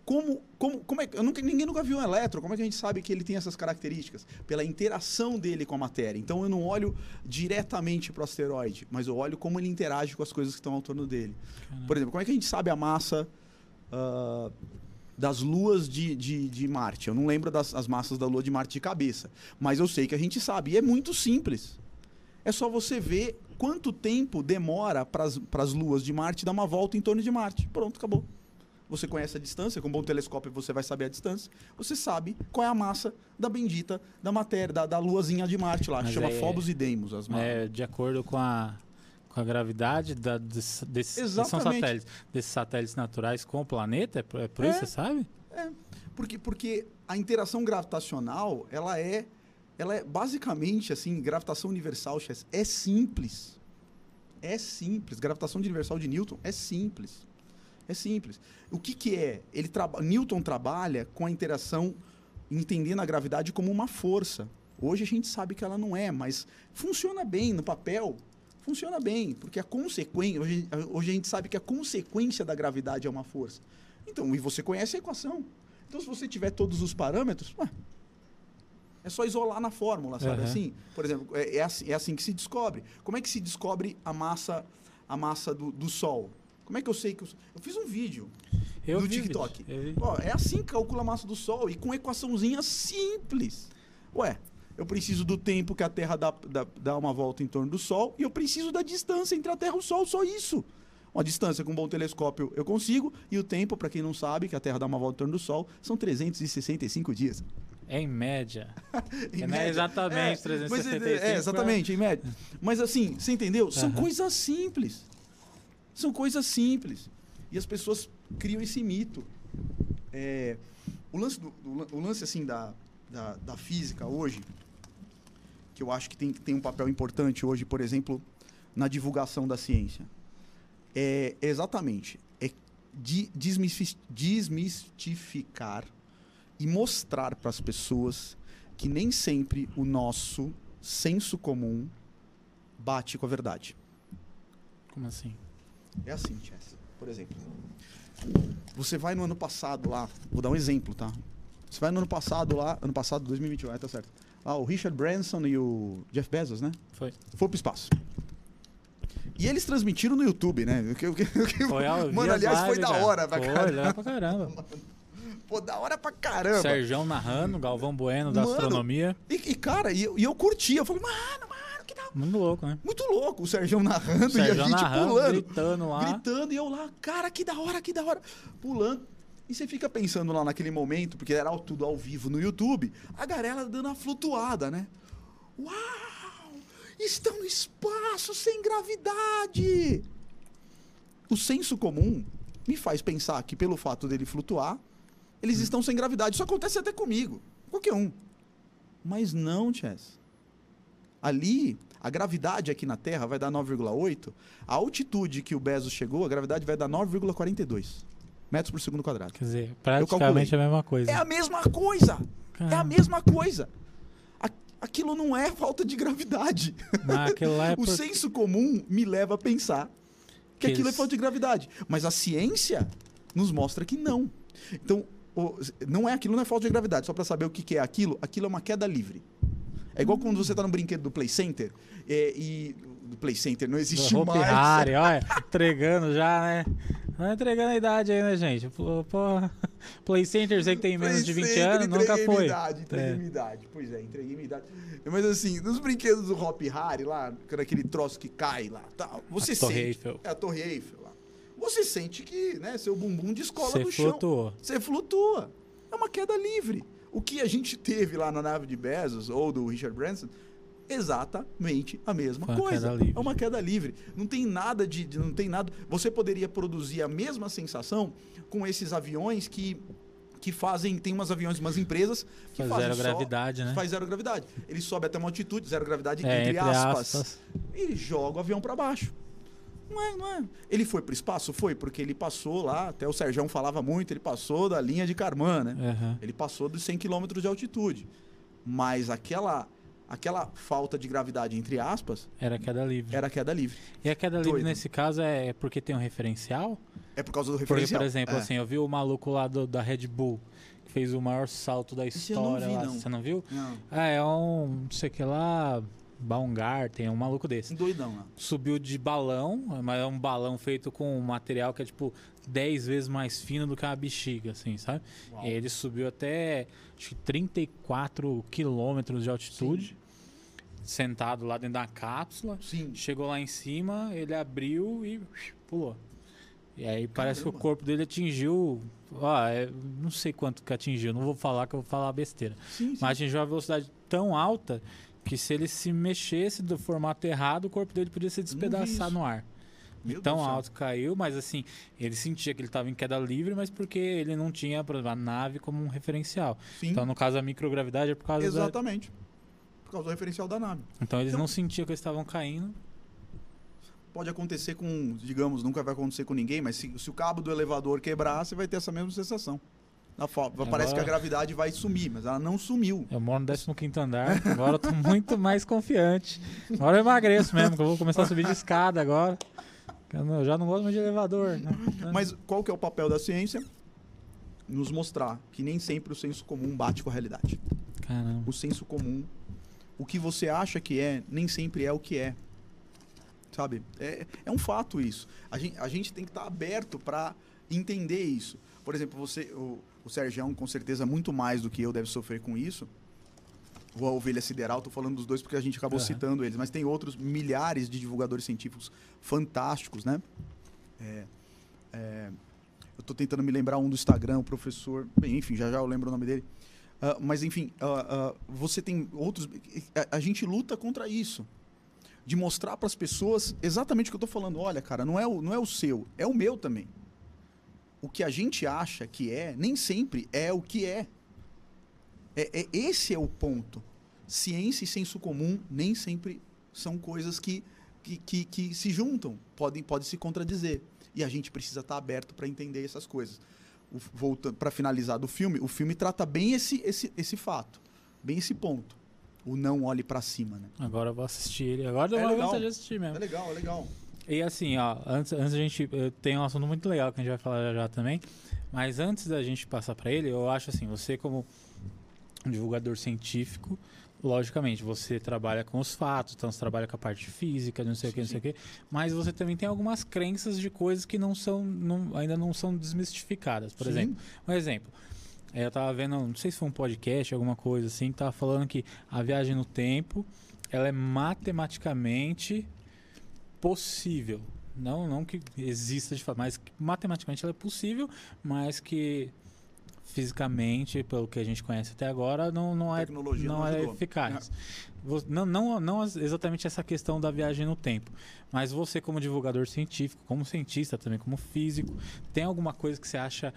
como, como, como é, eu nunca, ninguém nunca viu um elétron, como é que a gente sabe que ele tem essas características? Pela interação dele com a matéria. Então eu não olho diretamente para o asteroide, mas eu olho como ele interage com as coisas que estão ao torno dele. Caramba. Por exemplo, como é que a gente sabe a massa uh, das luas de, de, de, Marte? Eu não lembro das as massas da lua de Marte de cabeça, mas eu sei que a gente sabe. E é muito simples. É só você ver quanto tempo demora para as luas de Marte dar uma volta em torno de Marte. Pronto, acabou você conhece a distância, com um bom telescópio você vai saber a distância, você sabe qual é a massa da bendita da matéria, da, da luazinha de Marte lá, que chama é, Phobos e Deimos. As é, de acordo com a, com a gravidade da, desse, desses, são satélites, desses satélites naturais com o planeta, é por, é por é, isso, você sabe? É, porque, porque a interação gravitacional, ela é, ela é basicamente, assim, gravitação universal, é simples. É simples. Gravitação universal de Newton é simples. É simples. O que, que é? Ele traba Newton trabalha com a interação, entendendo a gravidade como uma força. Hoje a gente sabe que ela não é, mas funciona bem no papel. Funciona bem, porque a consequência. Hoje, hoje a gente sabe que a consequência da gravidade é uma força. Então, e você conhece a equação. Então, se você tiver todos os parâmetros, ué, é só isolar na fórmula, sabe uhum. assim? Por exemplo, é, é, assim, é assim que se descobre. Como é que se descobre a massa, a massa do, do Sol? Como é que eu sei que eu... Eu fiz um vídeo eu no TikTok. Ó, é assim que calcula a massa do Sol e com equaçãozinha simples. Ué, eu preciso do tempo que a Terra dá, dá, dá uma volta em torno do Sol e eu preciso da distância entre a Terra e o Sol, só isso. Uma distância com um bom telescópio eu consigo e o tempo, para quem não sabe, que a Terra dá uma volta em torno do Sol, são 365 dias. É em média. em é, média. exatamente é, 365. Mas, é, é, exatamente, em média. Mas assim, você entendeu? São uhum. coisas simples. São coisas simples. E as pessoas criam esse mito. É, O lance, do, do- o lance assim, da, da, da física hoje, que eu acho que tem, tem um papel importante hoje, por exemplo, na divulgação da ciência, é exatamente é de, desmistificar e mostrar para as pessoas que nem sempre o nosso senso comum bate com a verdade. Como assim? É assim, Chess. Por exemplo, você vai no ano passado lá, vou dar um exemplo, tá? Você vai no ano passado lá, ano passado, 2021, é, tá certo. Ah, o Richard Branson e o Jeff Bezos, né? Foi. Foi pro espaço. E eles transmitiram no YouTube, né? O que- o que- o que- Foi Mano, aliás, foi lives, da cara. hora pra Foi, caramba. legal pra caramba. Pô, da hora pra caramba. Serjão narrando, Galvão Bueno da Mano. astronomia. E, e, cara, e, eu- e eu curti. Eu falei, mano, que Muito louco, né? Muito louco o Sérgio narrando e a gente narrando, pulando. gritando lá. gritando e eu lá, cara, que da hora, que da hora, pulando. E você fica pensando lá naquele momento, porque era tudo ao vivo no YouTube, a galera dando uma flutuada, né? Uau! Estão no espaço sem gravidade! O senso comum me faz pensar que pelo fato dele flutuar, eles estão sem gravidade. Isso acontece até comigo, qualquer um. Mas não, Chess. Ali, a gravidade aqui na Terra vai dar 9,8. A altitude que o Bezos chegou, a gravidade vai dar 9,42 metros por segundo quadrado. Quer dizer, praticamente a mesma coisa. É a mesma coisa! É a Caramba. mesma coisa! Aquilo não é falta de gravidade. Lá é o por... senso comum me leva a pensar que Que aquilo é eles- falta de gravidade. Mas a ciência nos mostra que não. Então, não é aquilo, não é falta de gravidade. Só para saber o que, que é aquilo, aquilo é uma queda livre. É igual quando você tá no brinquedo do Play Center é, e. Do Play Center não existe Hope mais. Harry, olha, entregando já, né? Não entregando a idade aí, né, gente? Pô, pô, Play Center, você que tem menos de 20 Play Center, anos, nunca foi. Idade, entreguei É. minha idade. Pois é, entreguei minha idade. Mas assim, nos brinquedos do Hop Harry lá, aquele troço que cai lá, tal, você A Torre sente. Eiffel. É a Torre Eiffel lá. Você sente que, né, seu bumbum descola Você do chão. flutuou. Você flutua. É uma queda livre. O que a gente teve lá na nave de Bezos ou do Richard Branson, exatamente a mesma uma coisa. É uma queda livre. Não tem nada de, de- não tem nada. Você poderia produzir a mesma sensação com esses aviões que que fazem, tem umas aviões, umas empresas que Faz fazem zero só- gravidade, né? Faz zero gravidade. Ele sobe até uma altitude, zero gravidade É, entre, aspas, e joga o avião para baixo. Não é, não é. Ele foi pro espaço? Foi, porque ele passou lá, até o Serjão falava muito, ele passou da linha de Karman, né? Aham. Ele passou dos 100 km de altitude. Mas aquela, aquela falta de gravidade, entre aspas, Era queda livre. era queda livre. E a queda livre Doido. nesse caso é porque tem um referencial? É por causa do Porque, referencial. por exemplo, É. assim, eu vi o maluco lá do- da Red Bull, que fez o maior salto da história vi, lá. não. Você não viu? Não, Ah, é um, não sei o que lá, Baumgarten, um maluco desse. doidão lá. Subiu de balão, mas é um balão feito com um material que é tipo 10 vezes mais fino do que uma bexiga, assim, sabe? Uau. Ele subiu até acho que 34 quilômetros de altitude, sentado lá dentro da cápsula. Sim. Chegou lá em cima, ele abriu e pulou. E aí parece que o corpo dele atingiu. É, não sei quanto que atingiu, não vou falar que eu vou falar besteira. Sim, sim. Mas atingiu uma velocidade tão alta que se ele se mexesse do formato errado, o corpo dele podia se despedaçar no ar. Meu tão Deus do céu. alto caiu, mas assim, ele sentia que ele estava em queda livre, mas porque ele não tinha, exemplo, a nave como um referencial. Sim, Então, no caso, a microgravidade é por causa da... exatamente. Por causa do referencial da nave. Então, eles Então- não sentiam que eles estavam caindo. Pode acontecer com, digamos, nunca vai acontecer com ninguém, mas se, se o cabo do elevador quebrar, você vai ter essa mesma sensação. Na fo- Parece Agora- que a gravidade vai sumir, mas ela não sumiu. Eu moro no 15 andar, agora eu tô muito mais confiante. Agora eu emagreço mesmo, que eu vou começar a subir de escada agora. Eu já não gosto mais de elevador. Né? Mas qual que é o papel da ciência? Nos mostrar que nem sempre o senso comum bate com a realidade. Caramba. O senso comum, o que você acha que é, nem sempre é o que é. Sabe? É, é um fato isso. A gente, a gente tem que estar aberto para entender isso. Por exemplo, você, o, o Sergião, com certeza, muito mais do que eu, deve sofrer com isso. Ou a Ovelha Sideral, estou falando dos dois porque a gente acabou Aham. citando eles, mas tem outros milhares de divulgadores científicos fantásticos, né? É, é, eu estou tentando me lembrar um do Instagram, o professor. Bem, enfim, já já eu lembro o nome dele. Ah, mas enfim, ah, ah, você tem outros. A, a gente luta contra isso. De mostrar para as pessoas exatamente o que eu estou falando. Olha, cara, não é, o, não é o seu, é o meu também. O que a gente acha que é, nem sempre é o que é. é, é esse é o ponto. Ciência e senso comum nem sempre são coisas que, que, que, que se juntam, podem, podem se contradizer. E a gente precisa estar aberto para entender essas coisas. Voltando para finalizar do filme, o filme trata bem esse, esse, esse fato, bem esse ponto. O não olhe para cima, né? Agora eu vou assistir ele. Agora eu É vou legal. vontade de assistir mesmo. É legal, é legal. E assim, ó, antes, antes a gente eh, tem um assunto muito legal que a gente vai falar já, já também, mas antes da gente passar para ele, eu acho assim, você como um divulgador científico, logicamente, você trabalha com os fatos, então você trabalha com a parte física, não sei o que, não sei o que, mas você também tem algumas crenças de coisas que não são, não- ainda não são desmistificadas. Por Sim. exemplo, um exemplo. eh, Eu tava vendo, não sei se foi um podcast, alguma coisa assim, que tava falando que a viagem no tempo, ela é matematicamente possível. Não, não que exista de fato, mas que matematicamente ela é possível, mas que fisicamente, pelo que a gente conhece até agora, não, não é, não não é eficaz. Vo- Não, não, não exatamente essa questão da viagem no tempo, mas você como divulgador científico, como cientista também, como físico, tem alguma coisa que você acha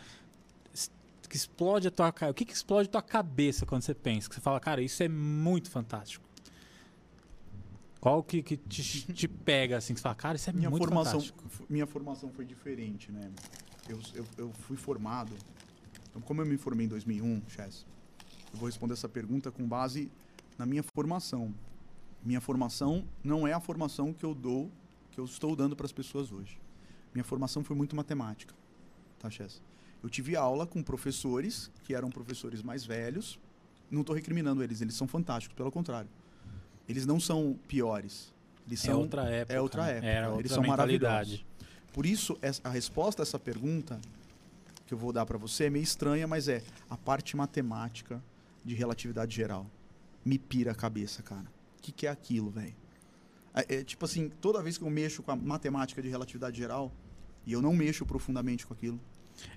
que explode a tua? O que, que explode a tua cabeça quando você pensa? Que você fala, cara, isso é muito fantástico. Qual que, que te, te pega assim, que você fala, cara, isso é minha muito formação fantástico. minha formação foi diferente né? Eu, eu, eu fui formado então como eu me formei em 2001 Chess eu vou responder essa pergunta com base na minha formação. Minha formação não é a formação que eu dou que eu estou dando para as pessoas hoje. Minha formação foi muito matemática tá Chess? Eu tive aula com professores que eram professores mais velhos. Não estou recriminando eles eles são fantásticos pelo contrário eles não são piores eles É são outra época. é outra né? época. Eles outra são mentalidade. maravilhosos. Por isso, a resposta a essa pergunta que eu vou dar para você é meio estranha, mas é a parte matemática de relatividade geral. Me pira a cabeça, cara. O que, que é aquilo, velho? É, é, tipo assim, toda vez que eu mexo com a matemática de relatividade geral, e eu não mexo profundamente com aquilo,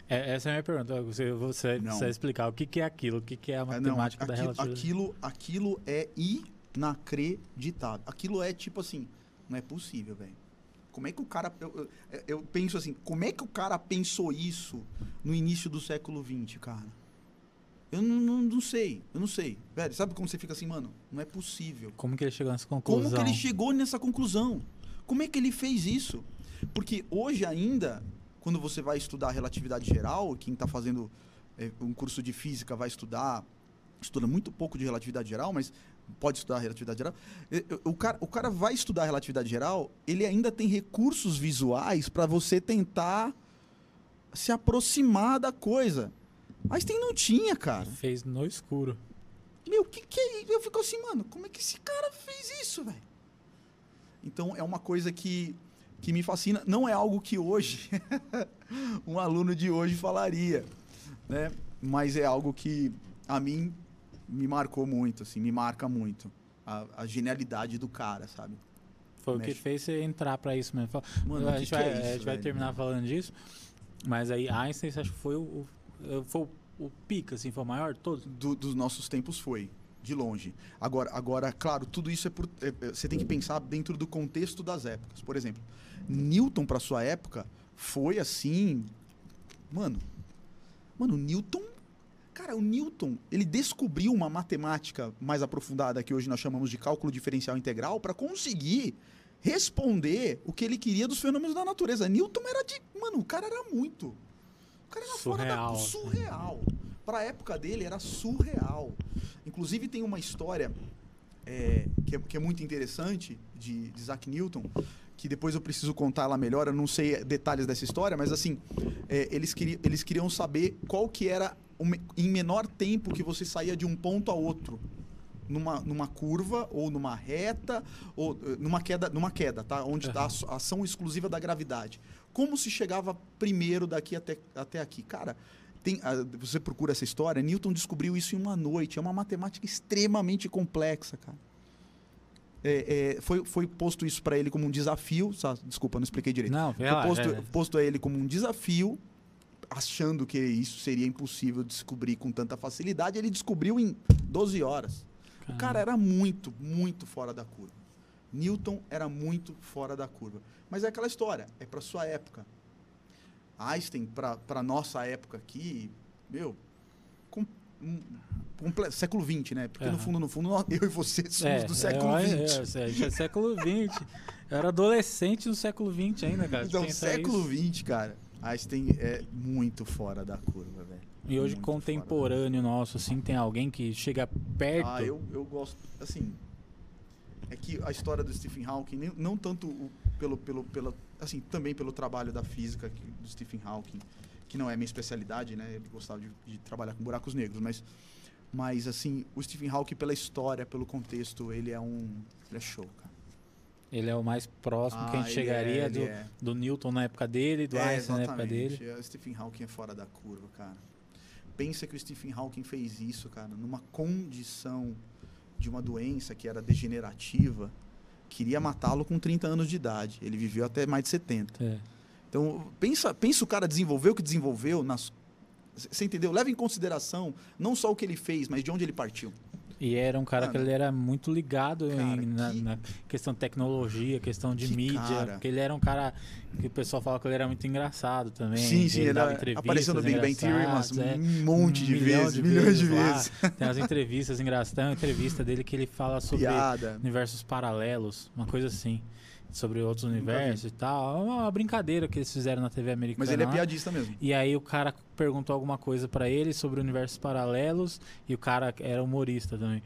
É, essa é a minha pergunta. Você, você Não. precisa explicar o que, que é aquilo, o que, que é a é, não, matemática da aquilo, relatividade. aquilo, aquilo é inacreditável. Aquilo é tipo assim, não é possível, velho. Como é que o cara. Eu, eu- eu penso assim, como é que o cara pensou isso no início do século XX, cara? Eu não, não, não sei, eu não sei. Velho, sabe como você fica assim, mano? Não é possível. Como que ele chegou nessa Como conclusão? que ele chegou nessa conclusão? Como é que ele fez isso? Porque hoje ainda, quando você vai estudar relatividade geral, quem está fazendo é, um curso de física vai estudar, estuda muito pouco de relatividade geral, mas pode estudar relatividade geral. O cara, o cara vai estudar relatividade geral, ele ainda tem recursos visuais para você tentar se aproximar da coisa. Mas tem não tinha, cara. Fez no escuro. Meu, o que, que é isso? Eu fico assim, mano, como é que esse cara fez isso, velho? Então é uma coisa que, que me fascina. Não é algo que hoje um aluno de hoje falaria, né? Mas é algo que a mim me marcou muito, assim, me marca muito. A, a genialidade do cara, sabe? Foi o que Mexe. fez você entrar pra isso mesmo. Mano, a que gente, vai, é isso, a gente vai terminar falando disso. Mas aí Einstein, você acha que foi o, o- foi o, o pico, assim, foi o maior de todos? do- dos nossos tempos foi, de longe. Agora, agora claro, tudo isso é por. é- é- você tem que pensar dentro do contexto das épocas. Por exemplo, Newton, para sua época, foi assim. Mano. Mano, Newton. Cara, o Newton, ele descobriu uma matemática mais aprofundada que hoje nós chamamos de cálculo diferencial integral para conseguir responder o que ele queria dos fenômenos da natureza. Newton era de. Mano, o cara era muito. O cara era Surreal, fora da. assim. Surreal. Pra época dele era surreal. Inclusive tem uma história é, que, é, que é muito interessante de, de Isaac Newton, que depois eu preciso contar ela melhor, eu não sei detalhes dessa história, mas assim, é, eles, queriam, eles queriam saber qual que era em menor tempo que você saía de um ponto a outro. Numa, numa curva, ou numa reta, ou eh, numa queda, numa queda, tá? Onde está a aç- a ação exclusiva da gravidade. Como se chegava primeiro daqui até, até aqui? Cara, tem, ah, você procura essa história, Newton descobriu isso em uma noite. É uma matemática extremamente complexa, cara. É, é, foi, foi posto isso para ele como um desafio. sa- Desculpa, não expliquei direito. Não, Foi posto, é. posto a ele como um desafio, achando que isso seria impossível descobrir com tanta facilidade. Ele descobriu em 12 horas. O cara era muito, muito fora da curva. Newton era muito fora da curva. Mas é aquela história, é para sua época. Einstein, para nossa época aqui, meu, com, um, século XX, né? Porque uhum. no fundo, no fundo, eu e você somos é, do século XX. É, é, é, é século XX. Eu era adolescente no século XX ainda, cara. Então, século XX, cara. Einstein é muito fora da curva, velho. E hoje, muito contemporâneo nosso, assim, tem alguém que chega perto. Ah, eu, eu gosto. Assim, é que a história do Stephen Hawking, não tanto o, pelo, pelo, pela, assim, também pelo trabalho da física do Stephen Hawking, que não é minha especialidade, né? Ele gostava de, de trabalhar com buracos negros, mas, mas assim, o Stephen Hawking pela história, pelo contexto, ele é um, ele é show, cara. Ele é o mais próximo ah, que a gente ah, chegaria é, do, é. do Newton na época dele, do é, Einstein na época dele. O Stephen Hawking é fora da curva, cara. Pensa que o Stephen Hawking fez isso, cara, numa condição de uma doença que era degenerativa, queria matá-lo com 30 anos de idade. Ele viveu até mais de 70. É. Então, pensa, pensa o cara desenvolveu o que desenvolveu nas você entendeu? Leva em consideração não só o que ele fez, mas de onde ele partiu. E era um cara, que ele era muito ligado cara, em, na, que... na, questão de tecnologia, questão de que mídia. Cara. Porque ele era um cara que o pessoal fala que ele era muito engraçado também. Sim, sim, ele, ele apareceu no Big Bang Theory mas é, um monte de vezes, de milhões de vezes. Tem as entrevistas engraçadas, tem uma entrevista dele que ele fala sobre Piada. universos paralelos, uma coisa assim sobre outros universos e tal. É uma brincadeira que eles fizeram na TV americana. Mas ele é piadista mesmo. E aí o cara perguntou alguma coisa para ele sobre universos paralelos e o cara era humorista também.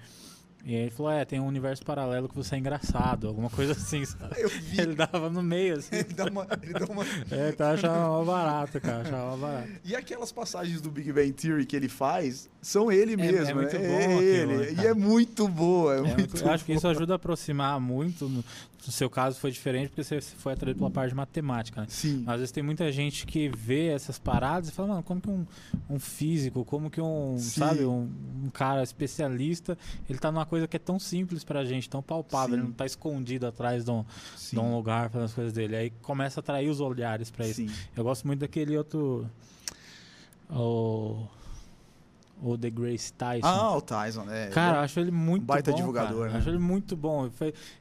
E aí ele falou, é, tem um universo paralelo que você é engraçado, alguma coisa assim, sabe? Eu vi. Ele dava no meio, assim. Ele dá uma... Ele dá uma... é, tá achando barato, cara, achava barato. E aquelas passagens do Big Bang Theory que ele faz, são ele é, mesmo, é, muito é, bom ele. e é muito boa, é, é muito Eu acho que isso ajuda a aproximar muito. No, seu caso foi diferente porque você foi atraído pela parte de matemática, né? Sim. Mas às vezes tem muita gente que vê essas paradas e fala, mano, como que um, um físico, como que um, Sim. sabe, um, um, cara especialista, ele tá numa coisa que é tão simples pra gente, tão palpável, Sim. ele não tá escondido atrás de um, de um lugar fazendo as coisas dele. Aí começa a atrair os olhares para isso. Eu gosto muito daquele outro. O o The Grace Tyson. Ah, o Tyson, é. Cara, eu acho ele muito baita bom. divulgador, cara. né? Acho ele muito bom.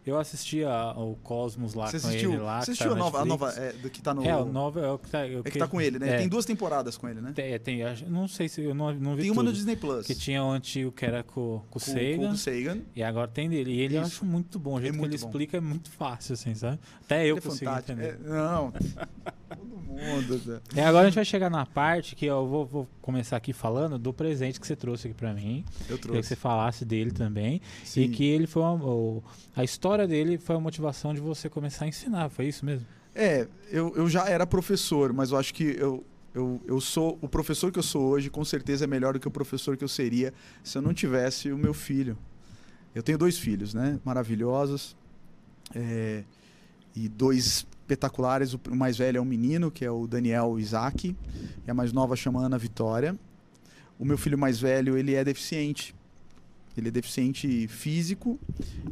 Eu assistia o Cosmos lá você com assistiu, ele lá. Você assistiu a nova, a nova é, do que tá no. É, o nova é o que tá. É que, que tá com ele, né? É. Tem duas temporadas com ele, né? Tem, tem não sei se eu não, não vi. Tem uma tudo. no Disney Plus. Que tinha o antigo que era com, com, com o Sagan. Com o Sagan. E agora tem dele. E ele Isso. eu acho muito bom. O jeito é que ele bom. explica é muito fácil, assim, sabe? Até eu ele é consigo é entender. não. Mundo. Né? É, agora a gente vai chegar na parte que eu vou, vou começar aqui falando do presente que você trouxe aqui para mim. Eu trouxe. Queria que você falasse dele também. Sim. E que ele foi uma, a história dele foi a motivação de você começar a ensinar, foi isso mesmo? É, eu, eu já era professor, mas eu acho que eu, eu, eu sou o professor que eu sou hoje, com certeza é melhor do que o professor que eu seria se eu não tivesse o meu filho. Eu tenho dois filhos, né? Maravilhosos. É, e dois espetaculares. O mais velho é um menino, que é o Daniel Isaac, e a mais nova chama Ana Vitória. O meu filho mais velho, ele é deficiente. Ele é deficiente físico,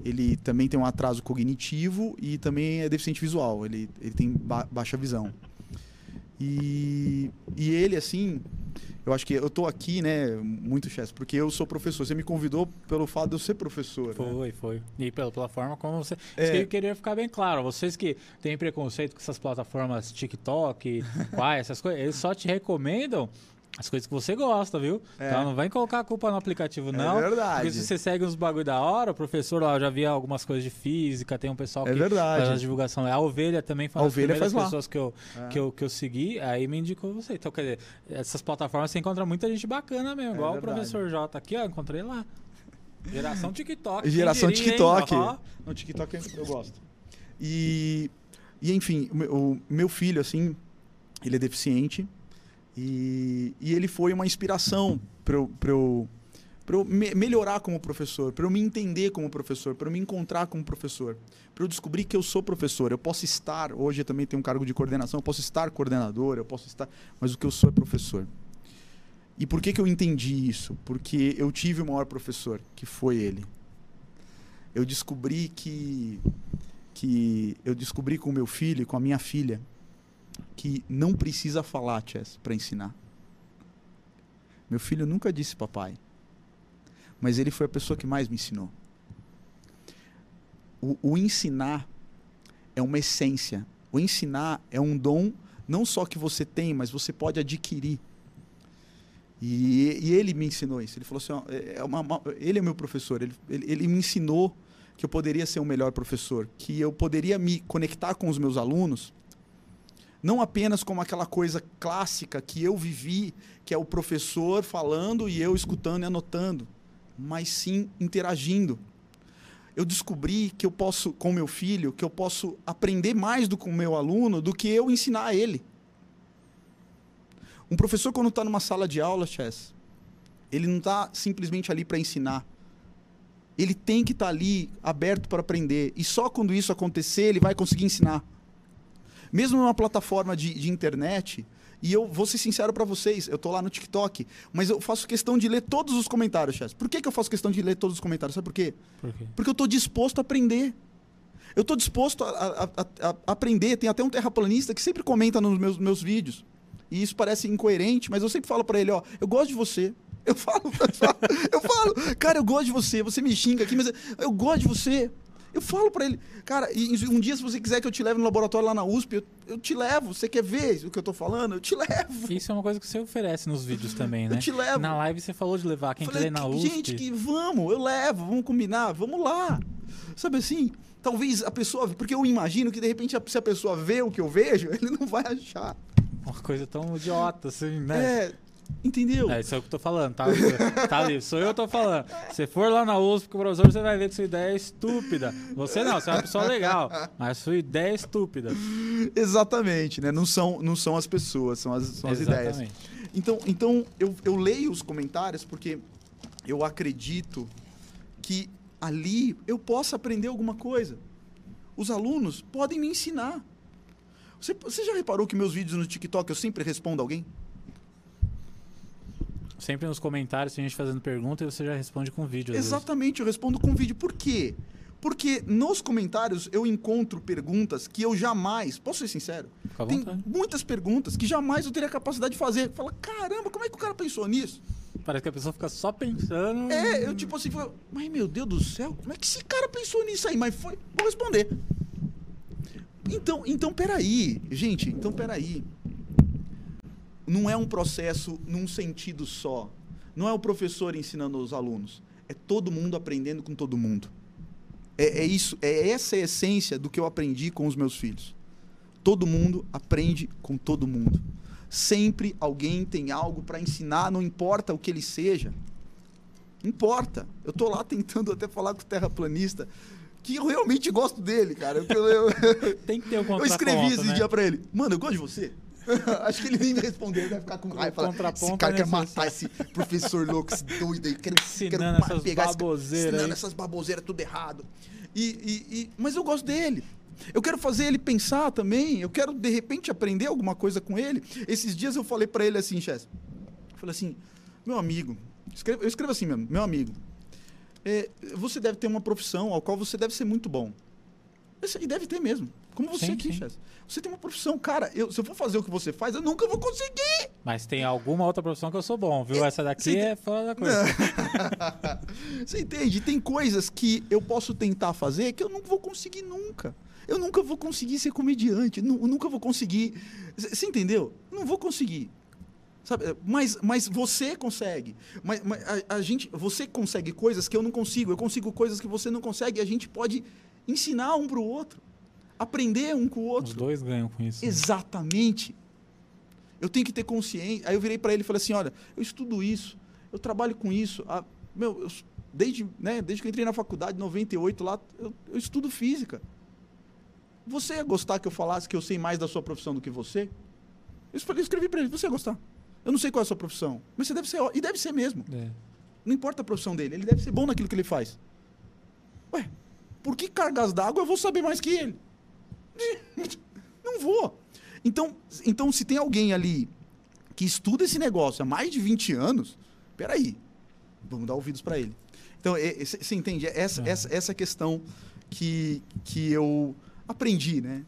ele também tem um atraso cognitivo e também é deficiente visual. Ele, ele tem ba baixa visão. E, e ele, assim, eu acho que eu tô aqui, né, muito chefe, porque eu sou professor. Você me convidou pelo fato de eu ser professor. Né? Foi, né? foi. E pela, pela forma como você. É... Eu queria ficar bem claro. Vocês que têm preconceito com essas plataformas TikTok, Quai, essas coisas, eles só te recomendam as coisas que você gosta, viu? É. Então não vem colocar a culpa no aplicativo, é não. É verdade. Porque se você segue uns bagulho da hora, o professor lá, eu já vi algumas coisas de física, tem um pessoal é que verdade. faz a divulgação. A Ovelha também faz a Ovelha faz pessoas que eu, é. que, eu, que eu segui, aí me indicou você. Então, quer dizer, essas plataformas você encontra muita gente bacana mesmo, é igual verdade. o professor J aqui, ó, encontrei lá. Geração TikTok. Geração diria, TikTok. No TikTok eu gosto. E, e enfim, o meu filho, assim, ele é deficiente. E, e ele foi uma inspiração para eu, eu, eu me, melhorar como professor, para eu me entender como professor, para eu me encontrar como professor, para eu descobrir que eu sou professor. Eu posso estar, hoje eu também tenho um cargo de coordenação, eu posso estar coordenador, eu posso estar, mas o que eu sou é professor. E por que, que eu entendi isso? Porque eu tive o maior professor, que foi ele. Eu descobri que, que eu descobri com meu filho, com a minha filha, que não precisa falar, Chess, para ensinar. Meu filho nunca disse papai, mas ele foi a pessoa que mais me ensinou. O, o ensinar é uma essência. O ensinar é um dom Não só que você tem, mas você pode adquirir. E, e ele me ensinou isso. Ele falou assim: ó, é uma, uma, ele é meu professor. Ele, ele, ele me ensinou que eu poderia ser um melhor professor, que eu poderia me conectar com os meus alunos, não apenas como aquela coisa clássica que eu vivi, que é o professor falando e eu escutando e anotando, mas sim interagindo. Eu descobri que eu posso, com meu filho, que eu posso aprender mais do com o meu aluno do que eu ensinar a ele. Um professor, quando está numa sala de aula, Chess, ele não está simplesmente ali para ensinar. Ele tem que estar tá ali aberto para aprender. E só quando isso acontecer, ele vai conseguir ensinar. Mesmo numa plataforma de, de internet, e eu vou ser sincero para vocês, eu estou lá no TikTok, mas eu faço questão de ler todos os comentários, Chess. Por que, que eu faço questão de ler todos os comentários? Sabe por quê? Por quê? Porque eu estou disposto a aprender. Eu estou disposto a, a, a, a, aprender. Tem até um terraplanista que sempre comenta nos meus, meus vídeos. E isso parece incoerente, mas eu sempre falo para ele, ó, eu gosto de você. Eu falo, eu falo, eu falo, cara, eu gosto de você. Você me xinga aqui, mas eu gosto de você. Eu falo para ele, cara, um dia se você quiser que eu te leve no laboratório lá na USP, eu, eu, te levo. Você quer ver o que eu tô falando? Eu te levo. Isso é uma coisa que você oferece nos vídeos também, né? Eu te levo. Na live você falou de levar quem Falei, quiser na USP. Gente, que vamos, eu levo, vamos combinar, vamos lá. Sabe assim? Talvez a pessoa, porque eu imagino que de repente se a pessoa vê o que eu vejo, ele não vai achar. Uma coisa tão idiota assim, né? É, Entendeu? É isso é o que eu tô falando, tá? tá ali, sou eu que tô falando. Se for lá na USP com o professor, você vai ver que sua ideia é estúpida. Você não, você é uma pessoa legal, mas sua ideia é estúpida. Exatamente, né? Não são, não são as pessoas, são as, são as ideias. Então, então eu, eu leio os comentários porque eu acredito que ali eu possa aprender alguma coisa. Os alunos podem me ensinar. Você, você já reparou que meus vídeos no TikTok eu sempre respondo alguém? Sempre nos comentários tem gente fazendo pergunta e você já responde com vídeo. Exatamente, eu respondo com vídeo. Por quê? Porque nos comentários eu encontro perguntas que eu jamais, posso ser sincero, tem vontade. muitas perguntas que jamais eu teria capacidade de fazer. Fala, caramba, como é que o cara pensou nisso? Parece que a pessoa fica só pensando. É, eu tipo assim, mas meu Deus do céu, como é que esse cara pensou nisso aí? Mas foi, vou responder. Então, então peraí, gente, então peraí não é um processo num sentido só. Não é o professor ensinando os alunos. É todo mundo aprendendo com todo mundo. É, é isso, é essa a essência do que eu aprendi com os meus filhos. Todo mundo aprende com todo mundo. Sempre alguém tem algo para ensinar, não importa o que ele seja. Importa. Eu estou lá tentando até falar com o terraplanista, que eu realmente gosto dele, cara. Eu, eu, tem que ter um Eu escrevi esse né? dia para ele. Mano, eu gosto de você. Acho que ele nem me respondeu, vai ficar com raiva. Falar, esse cara quer matar esse professor louco, esse doido aí. Quero, ensinando quero essas pegar baboseiras. Ensinando essas baboseiras tudo errado. E, e, e, mas eu gosto dele. Eu quero fazer ele pensar também. Eu quero, de repente, aprender alguma coisa com ele. Esses dias eu falei para ele assim, Chess. Eu falei assim, meu amigo, eu escrevo assim mesmo, meu amigo. É, você deve ter uma profissão ao qual você deve ser muito bom. E deve ter mesmo. Como você sim, aqui, Chess. Você tem uma profissão, cara. Eu, se eu for fazer o que você faz, eu nunca vou conseguir. Mas tem alguma outra profissão que eu sou bom, viu? Essa daqui é fora da coisa. você entende? Tem coisas que eu posso tentar fazer que eu não vou conseguir nunca. Eu nunca vou conseguir ser comediante. Eu nunca vou conseguir. Você entendeu? Eu não vou conseguir. Sabe? Mas, mas você consegue. Mas, mas a, a, gente, você consegue coisas que eu não consigo. Eu consigo coisas que você não consegue. E a gente pode ensinar um para o outro aprender um com o outro. Os dois ganham com isso. Né? Exatamente. Eu tenho que ter consciência. Aí eu virei para ele e falei assim: olha, eu estudo isso, eu trabalho com isso. Ah, meu, eu, desde, né, desde que eu entrei na faculdade, em 98, lá, eu, eu estudo física. Você ia gostar que eu falasse que eu sei mais da sua profissão do que você? Eu escrevi para ele: você ia gostar. Eu não sei qual é a sua profissão, mas você deve ser. E deve ser mesmo. É. Não importa a profissão dele, ele deve ser bom naquilo que ele faz. Ué, por que cargas d'água eu vou saber mais que ele? Não vou. Então, então, se tem alguém ali que estuda esse negócio há mais de 20 anos, peraí, vamos dar ouvidos para ele. Então, você entende? Essa, uhum. essa, essa questão que, que eu aprendi, né?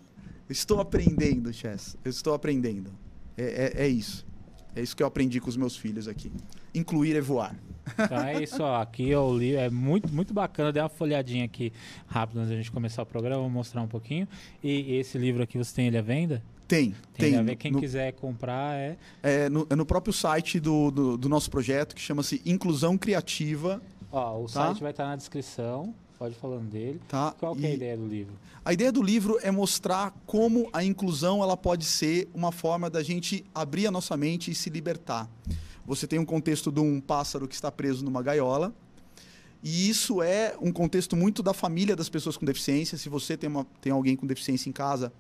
estou aprendendo, Chess. Eu estou aprendendo. É, é, é, isso. É isso que eu aprendi com os meus filhos aqui. Incluir é voar. Então é isso, ó. Aqui o livro é muito, muito bacana. Dei uma folhadinha aqui rápido antes da gente começar o programa, vou mostrar um pouquinho. E esse livro aqui você tem ele à venda? Tem, Tem, tem. a ver. Quem no, quiser comprar é. é, no, é no próprio site do, do, do nosso projeto, que chama-se Inclusão Criativa, Ó, o Tá. site vai estar na descrição. Pode falando dele. tá? Qual que é a ideia do livro? a ideia do livro é mostrar como a inclusão ela pode ser uma forma da gente abrir a nossa mente e se libertar. Você tem um contexto de um pássaro que está preso numa gaiola, e isso é um contexto muito da família das pessoas com deficiência. Se você tem, uma, tem alguém com deficiência em casa,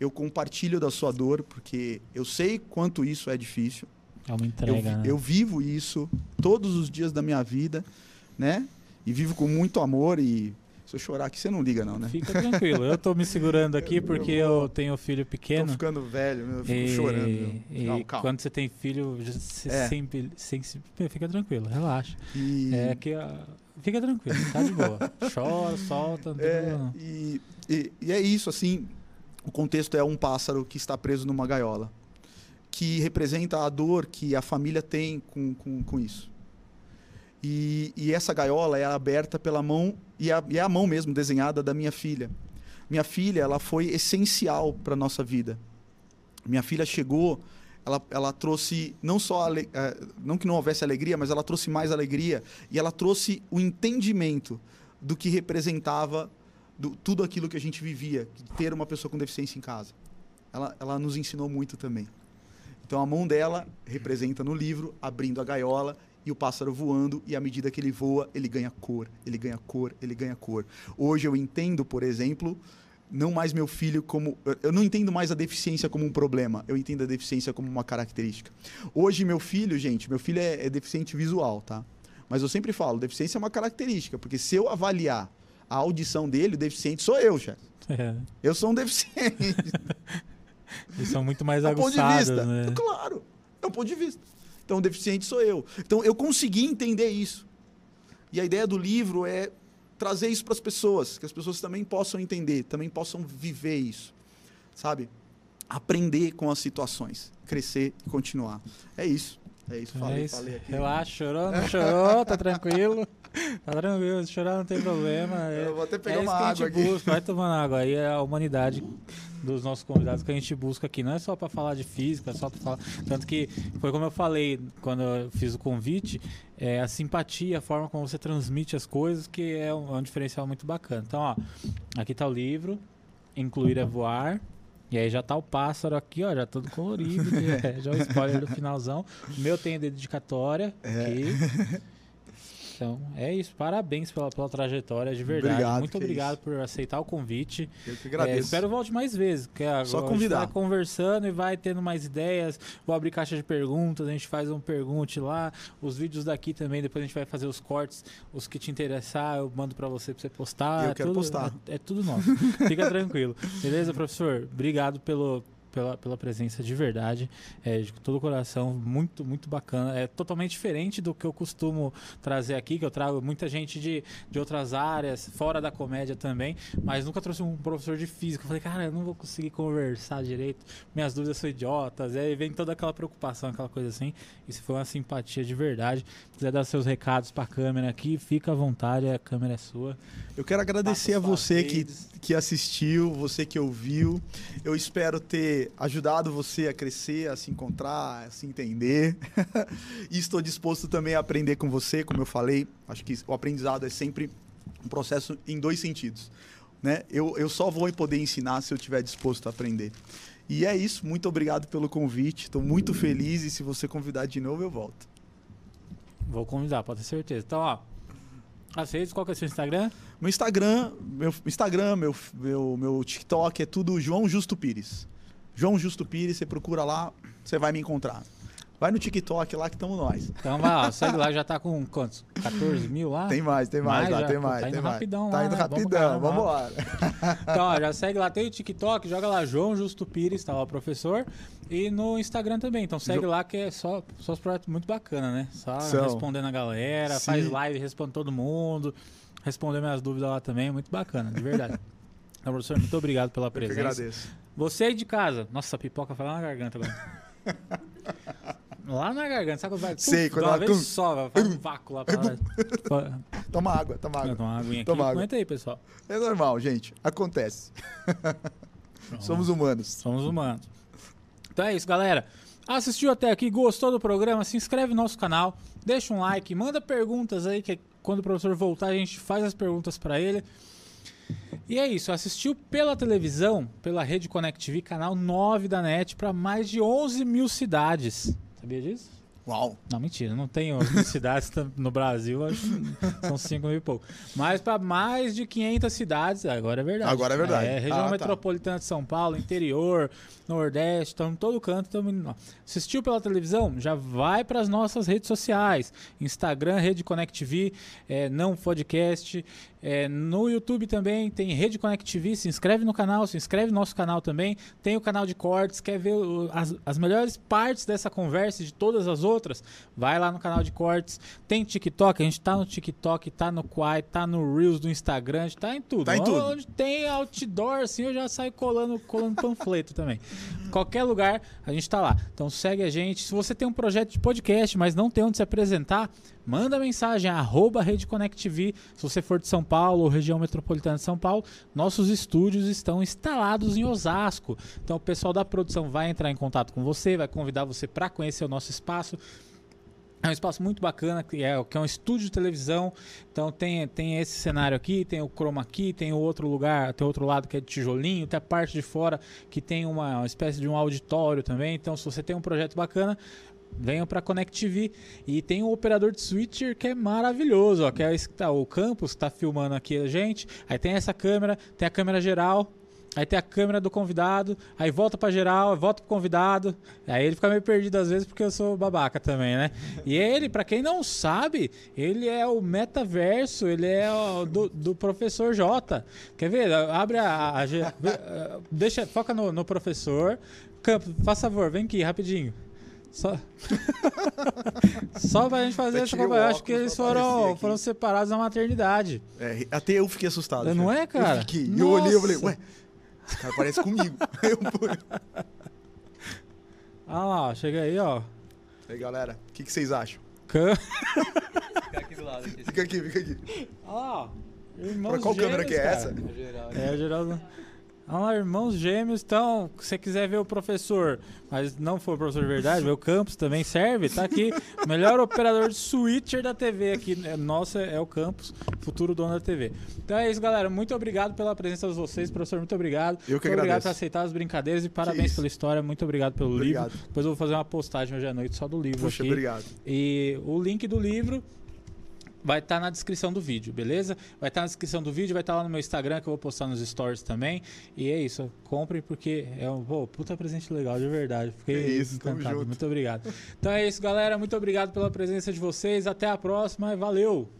eu compartilho da sua dor, porque eu sei quanto isso é difícil. É uma Eu, entrega, vi- né? eu vivo isso todos os dias da minha vida, né? E vivo com muito amor e se eu chorar aqui, você não liga não, né? Fica tranquilo. Eu tô me segurando aqui porque eu tenho filho Tô pequeno. ficando velho, eu fico E, chorando. meu. e Calma, calma. quando você tem filho, você É. sempre, sempre- fica tranquilo, relaxa. E, É que ó, fica tranquilo, tá de boa. Chora, solta, não tem é, problema e, e- e é isso, assim, o contexto é um pássaro que está preso numa gaiola, que representa a dor que a família tem com, com, com isso. E, e essa gaiola é aberta pela mão, e é, e é a mão mesmo desenhada da minha filha. Minha filha, ela foi essencial para a nossa vida. Minha filha chegou, ela, ela trouxe não só, ale- eh, não que não houvesse alegria, mas ela trouxe mais alegria e ela trouxe o entendimento do que representava do, tudo aquilo que a gente vivia, ter uma pessoa com deficiência em casa. Ela, ela nos ensinou muito também. Então a mão dela representa no livro, abrindo a gaiola e o pássaro voando, e à medida que ele voa, ele ganha cor, ele ganha cor, ele ganha cor. Hoje eu entendo, por exemplo, não mais meu filho como. eu- não entendo mais a deficiência como um problema, eu entendo a deficiência como uma característica. Hoje, meu filho, gente, meu filho é, é deficiente visual, tá? Mas eu sempre falo, deficiência é uma característica, porque se eu avaliar a audição dele, o deficiente sou eu, chefe. É, Eu sou um deficiente. eles são muito mais É aguçados, vista. né? Claro, é um ponto de vista. Então, o deficiente sou eu. Então, eu consegui entender isso. E a ideia do livro é trazer isso para as pessoas, que as pessoas também possam entender, também possam viver isso, sabe? Aprender com as situações, crescer e continuar. É isso. É isso. Falei, é isso. falei aqui. Relaxa, chorou, não chorou, tá tranquilo. Tá tranquilo, se chorar não tem problema. É, Eu vou até pegar é uma água aqui. busca, vai tomando água. Aí a humanidade dos nossos convidados que a gente busca aqui. Não é só para falar de física, é só para falar. Tanto que foi como eu falei quando eu fiz o convite, é a simpatia, a forma como você transmite as coisas, que é um, é um diferencial muito bacana. Então, ó, aqui tá o livro, Incluir é Voar. E aí já tá o pássaro aqui, ó, já todo colorido. que é, já o spoiler do finalzão. O meu tem dedicatória É. aqui. Então, é isso. Parabéns pela, pela trajetória, de verdade. Obrigado, Muito obrigado isso. por aceitar o convite. Eu que É, agradeço. espero volte mais vezes. Agora Só A convidar. gente vai conversando e vai tendo mais ideias. Vou abrir caixa de perguntas, a gente faz um pergunte lá. Os vídeos daqui também, depois a gente vai fazer os cortes. Os que te interessar, eu mando pra você pra você postar. Eu é quero tudo, postar. É, é tudo nosso. Fica tranquilo. Beleza, professor? Obrigado pelo. Pela, pela presença de verdade, é, de todo o coração, muito, muito bacana. É totalmente diferente do que eu costumo trazer aqui, que eu trago muita gente de, de outras áreas, fora da comédia também, mas nunca trouxe um professor de física. Eu falei, cara, eu não vou conseguir conversar direito, minhas dúvidas são idiotas, e aí vem toda aquela preocupação, aquela coisa assim. Isso foi uma simpatia de verdade. Se quiser dar seus recados pra câmera aqui, fica à vontade, a câmera é sua. Eu quero agradecer a você que, que assistiu, você que ouviu. Eu espero ter ajudado você a crescer, a se encontrar, a se entender. e estou disposto também a aprender com você, como eu falei. Acho que o aprendizado é sempre um processo em dois sentidos. Né? Eu, eu só vou poder ensinar se eu estiver disposto a aprender. E é isso. Muito obrigado pelo convite. Estou muito feliz e se você convidar de novo, eu volto. Vou convidar, pode ter certeza. Então, ó, as redes, qual que é o seu Instagram? Meu Instagram, meu Instagram, meu, meu, meu TikTok é tudo João Justo Pires. João Justo Pires, você procura lá, você vai me encontrar. Vai no TikTok lá que estamos nós. Então vai lá, segue lá, já tá com quantos? 14 mil lá? Tem mais, tem mais, Mais lá, já, tem mais. tá tem indo mais. rapidão Tá lá, indo né? Rapidão, caramba. vamos lá. Então, ó, já segue lá, tem o TikTok, joga lá João Justo Pires, tá lá o professor. E no Instagram também. Então segue Jo- lá que é só, só os projetos muito bacana, né? Só São. respondendo a galera, Sim. faz live, responde todo mundo. Responder minhas dúvidas lá também, muito bacana, de verdade. Então, professor, muito obrigado pela Eu que presença. agradeço. Você aí de casa. Nossa, a pipoca foi lá na garganta agora. lá na garganta. Sabe quando vai? Sei, quando uma ela- vez só, vai faz um vácuo lá pra lá. Toma água, toma água. Toma uma aguinha aqui. Toma água. Comenta aí, pessoal. É normal, gente. Acontece. Somos humanos. Somos humanos. Então é isso, galera. Assistiu até aqui, gostou do programa? Se inscreve no nosso canal, deixa um like, manda perguntas aí, que quando o professor voltar a gente faz as perguntas para ele. E é isso, assistiu pela televisão, pela Rede Connect TV, canal 9 da NET, para mais de 11 mil cidades. Sabia disso? Uau. Não, mentira, não tem 11 mil cidades no Brasil, acho que são 5 mil e pouco. Mas para mais de 500 cidades, agora é verdade. Agora é verdade. É, região Ah, tá. metropolitana de São Paulo, interior, Nordeste, estamos em todo canto. Tamo. Assistiu pela televisão? Já vai para as nossas redes sociais: Instagram, Rede Connect TV, é, não podcast. É, no YouTube também tem Rede Connect TV. Se inscreve no canal, se inscreve no nosso canal também. Tem o canal de cortes. Quer ver as, as melhores partes dessa conversa de todas as outras? Vai lá no canal de cortes. Tem TikTok, a gente tá no TikTok, tá no Quai, tá no Reels do Instagram, a gente tá em tudo. Tá em tudo. Onde tem outdoor, assim, eu já saio colando, colando panfleto também. Qualquer lugar, a gente tá lá. Então segue a gente. Se você tem um projeto de podcast, mas não tem onde se apresentar, manda mensagem, arroba Rede Connect TV. Se você for de São Paulo ou região metropolitana de São Paulo, nossos estúdios estão instalados em Osasco. Então o pessoal da produção vai entrar em contato com você, vai convidar você para conhecer o nosso espaço. É um espaço muito bacana, que é, que é um estúdio de televisão. Então tem, tem esse cenário aqui, tem o chroma aqui, tem o outro lugar, tem outro lado que é de tijolinho, tem a parte de fora que tem uma, uma espécie de um auditório também. Então se você tem um projeto bacana, venham para Connect TV e tem o operador de switcher que é maravilhoso, ó, que é esse tá, o Campus que tá filmando aqui a gente. Aí tem essa câmera, tem a câmera geral, Aí tem a câmera do convidado, aí volta pra geral, volta pro convidado. Aí ele fica meio perdido às vezes porque eu sou babaca também, né? E ele, pra quem não sabe, ele é o metaverso, ele é o do, do professor J. Quer ver? Abre a. a- a- eh, deixa, foca no, no professor. Campo, faz favor, vem aqui rapidinho. Só, Só pra gente fazer Eu essa conversa. Acho que eles foram, foram separados na maternidade. É, até eu fiquei assustado. Não cara. é, cara? Eu fiquei. Eu olhei e falei, ué, esse cara parece comigo. Ah lá, chega aí, ó. Aí, galera, o que, que vocês acham? Cam... Ficar aqui do lado. Aqui, Fica aqui, fica aqui. Ah lá, irmãos Pra qual câmera gêmeos, que é cara. essa? no geral. É, o Geraldo. Ah irmãos gêmeos, então, se você quiser ver o professor, mas não for o professor de verdade, ver o Campos também serve, tá aqui. Melhor operador de switcher da TV aqui, né, nossa, é o Campos, futuro dono da TV. Então é isso, galera. Muito obrigado pela presença de vocês, professor. Muito obrigado. Eu que muito obrigado agradeço. por aceitar as brincadeiras e parabéns pela história. Muito obrigado pelo Obrigado. livro. Depois eu vou fazer uma postagem hoje à noite só do livro Puxa, aqui. obrigado. E o link do livro vai estar na descrição do vídeo, beleza? Vai estar na descrição do vídeo, vai estar lá no meu Instagram que eu vou postar nos stories também. E é isso, comprem porque é um pô, puta presente legal, de verdade. Fiquei É isso, encantado. Muito obrigado. Então é isso, galera. Muito obrigado pela presença de vocês. Até a próxima e valeu!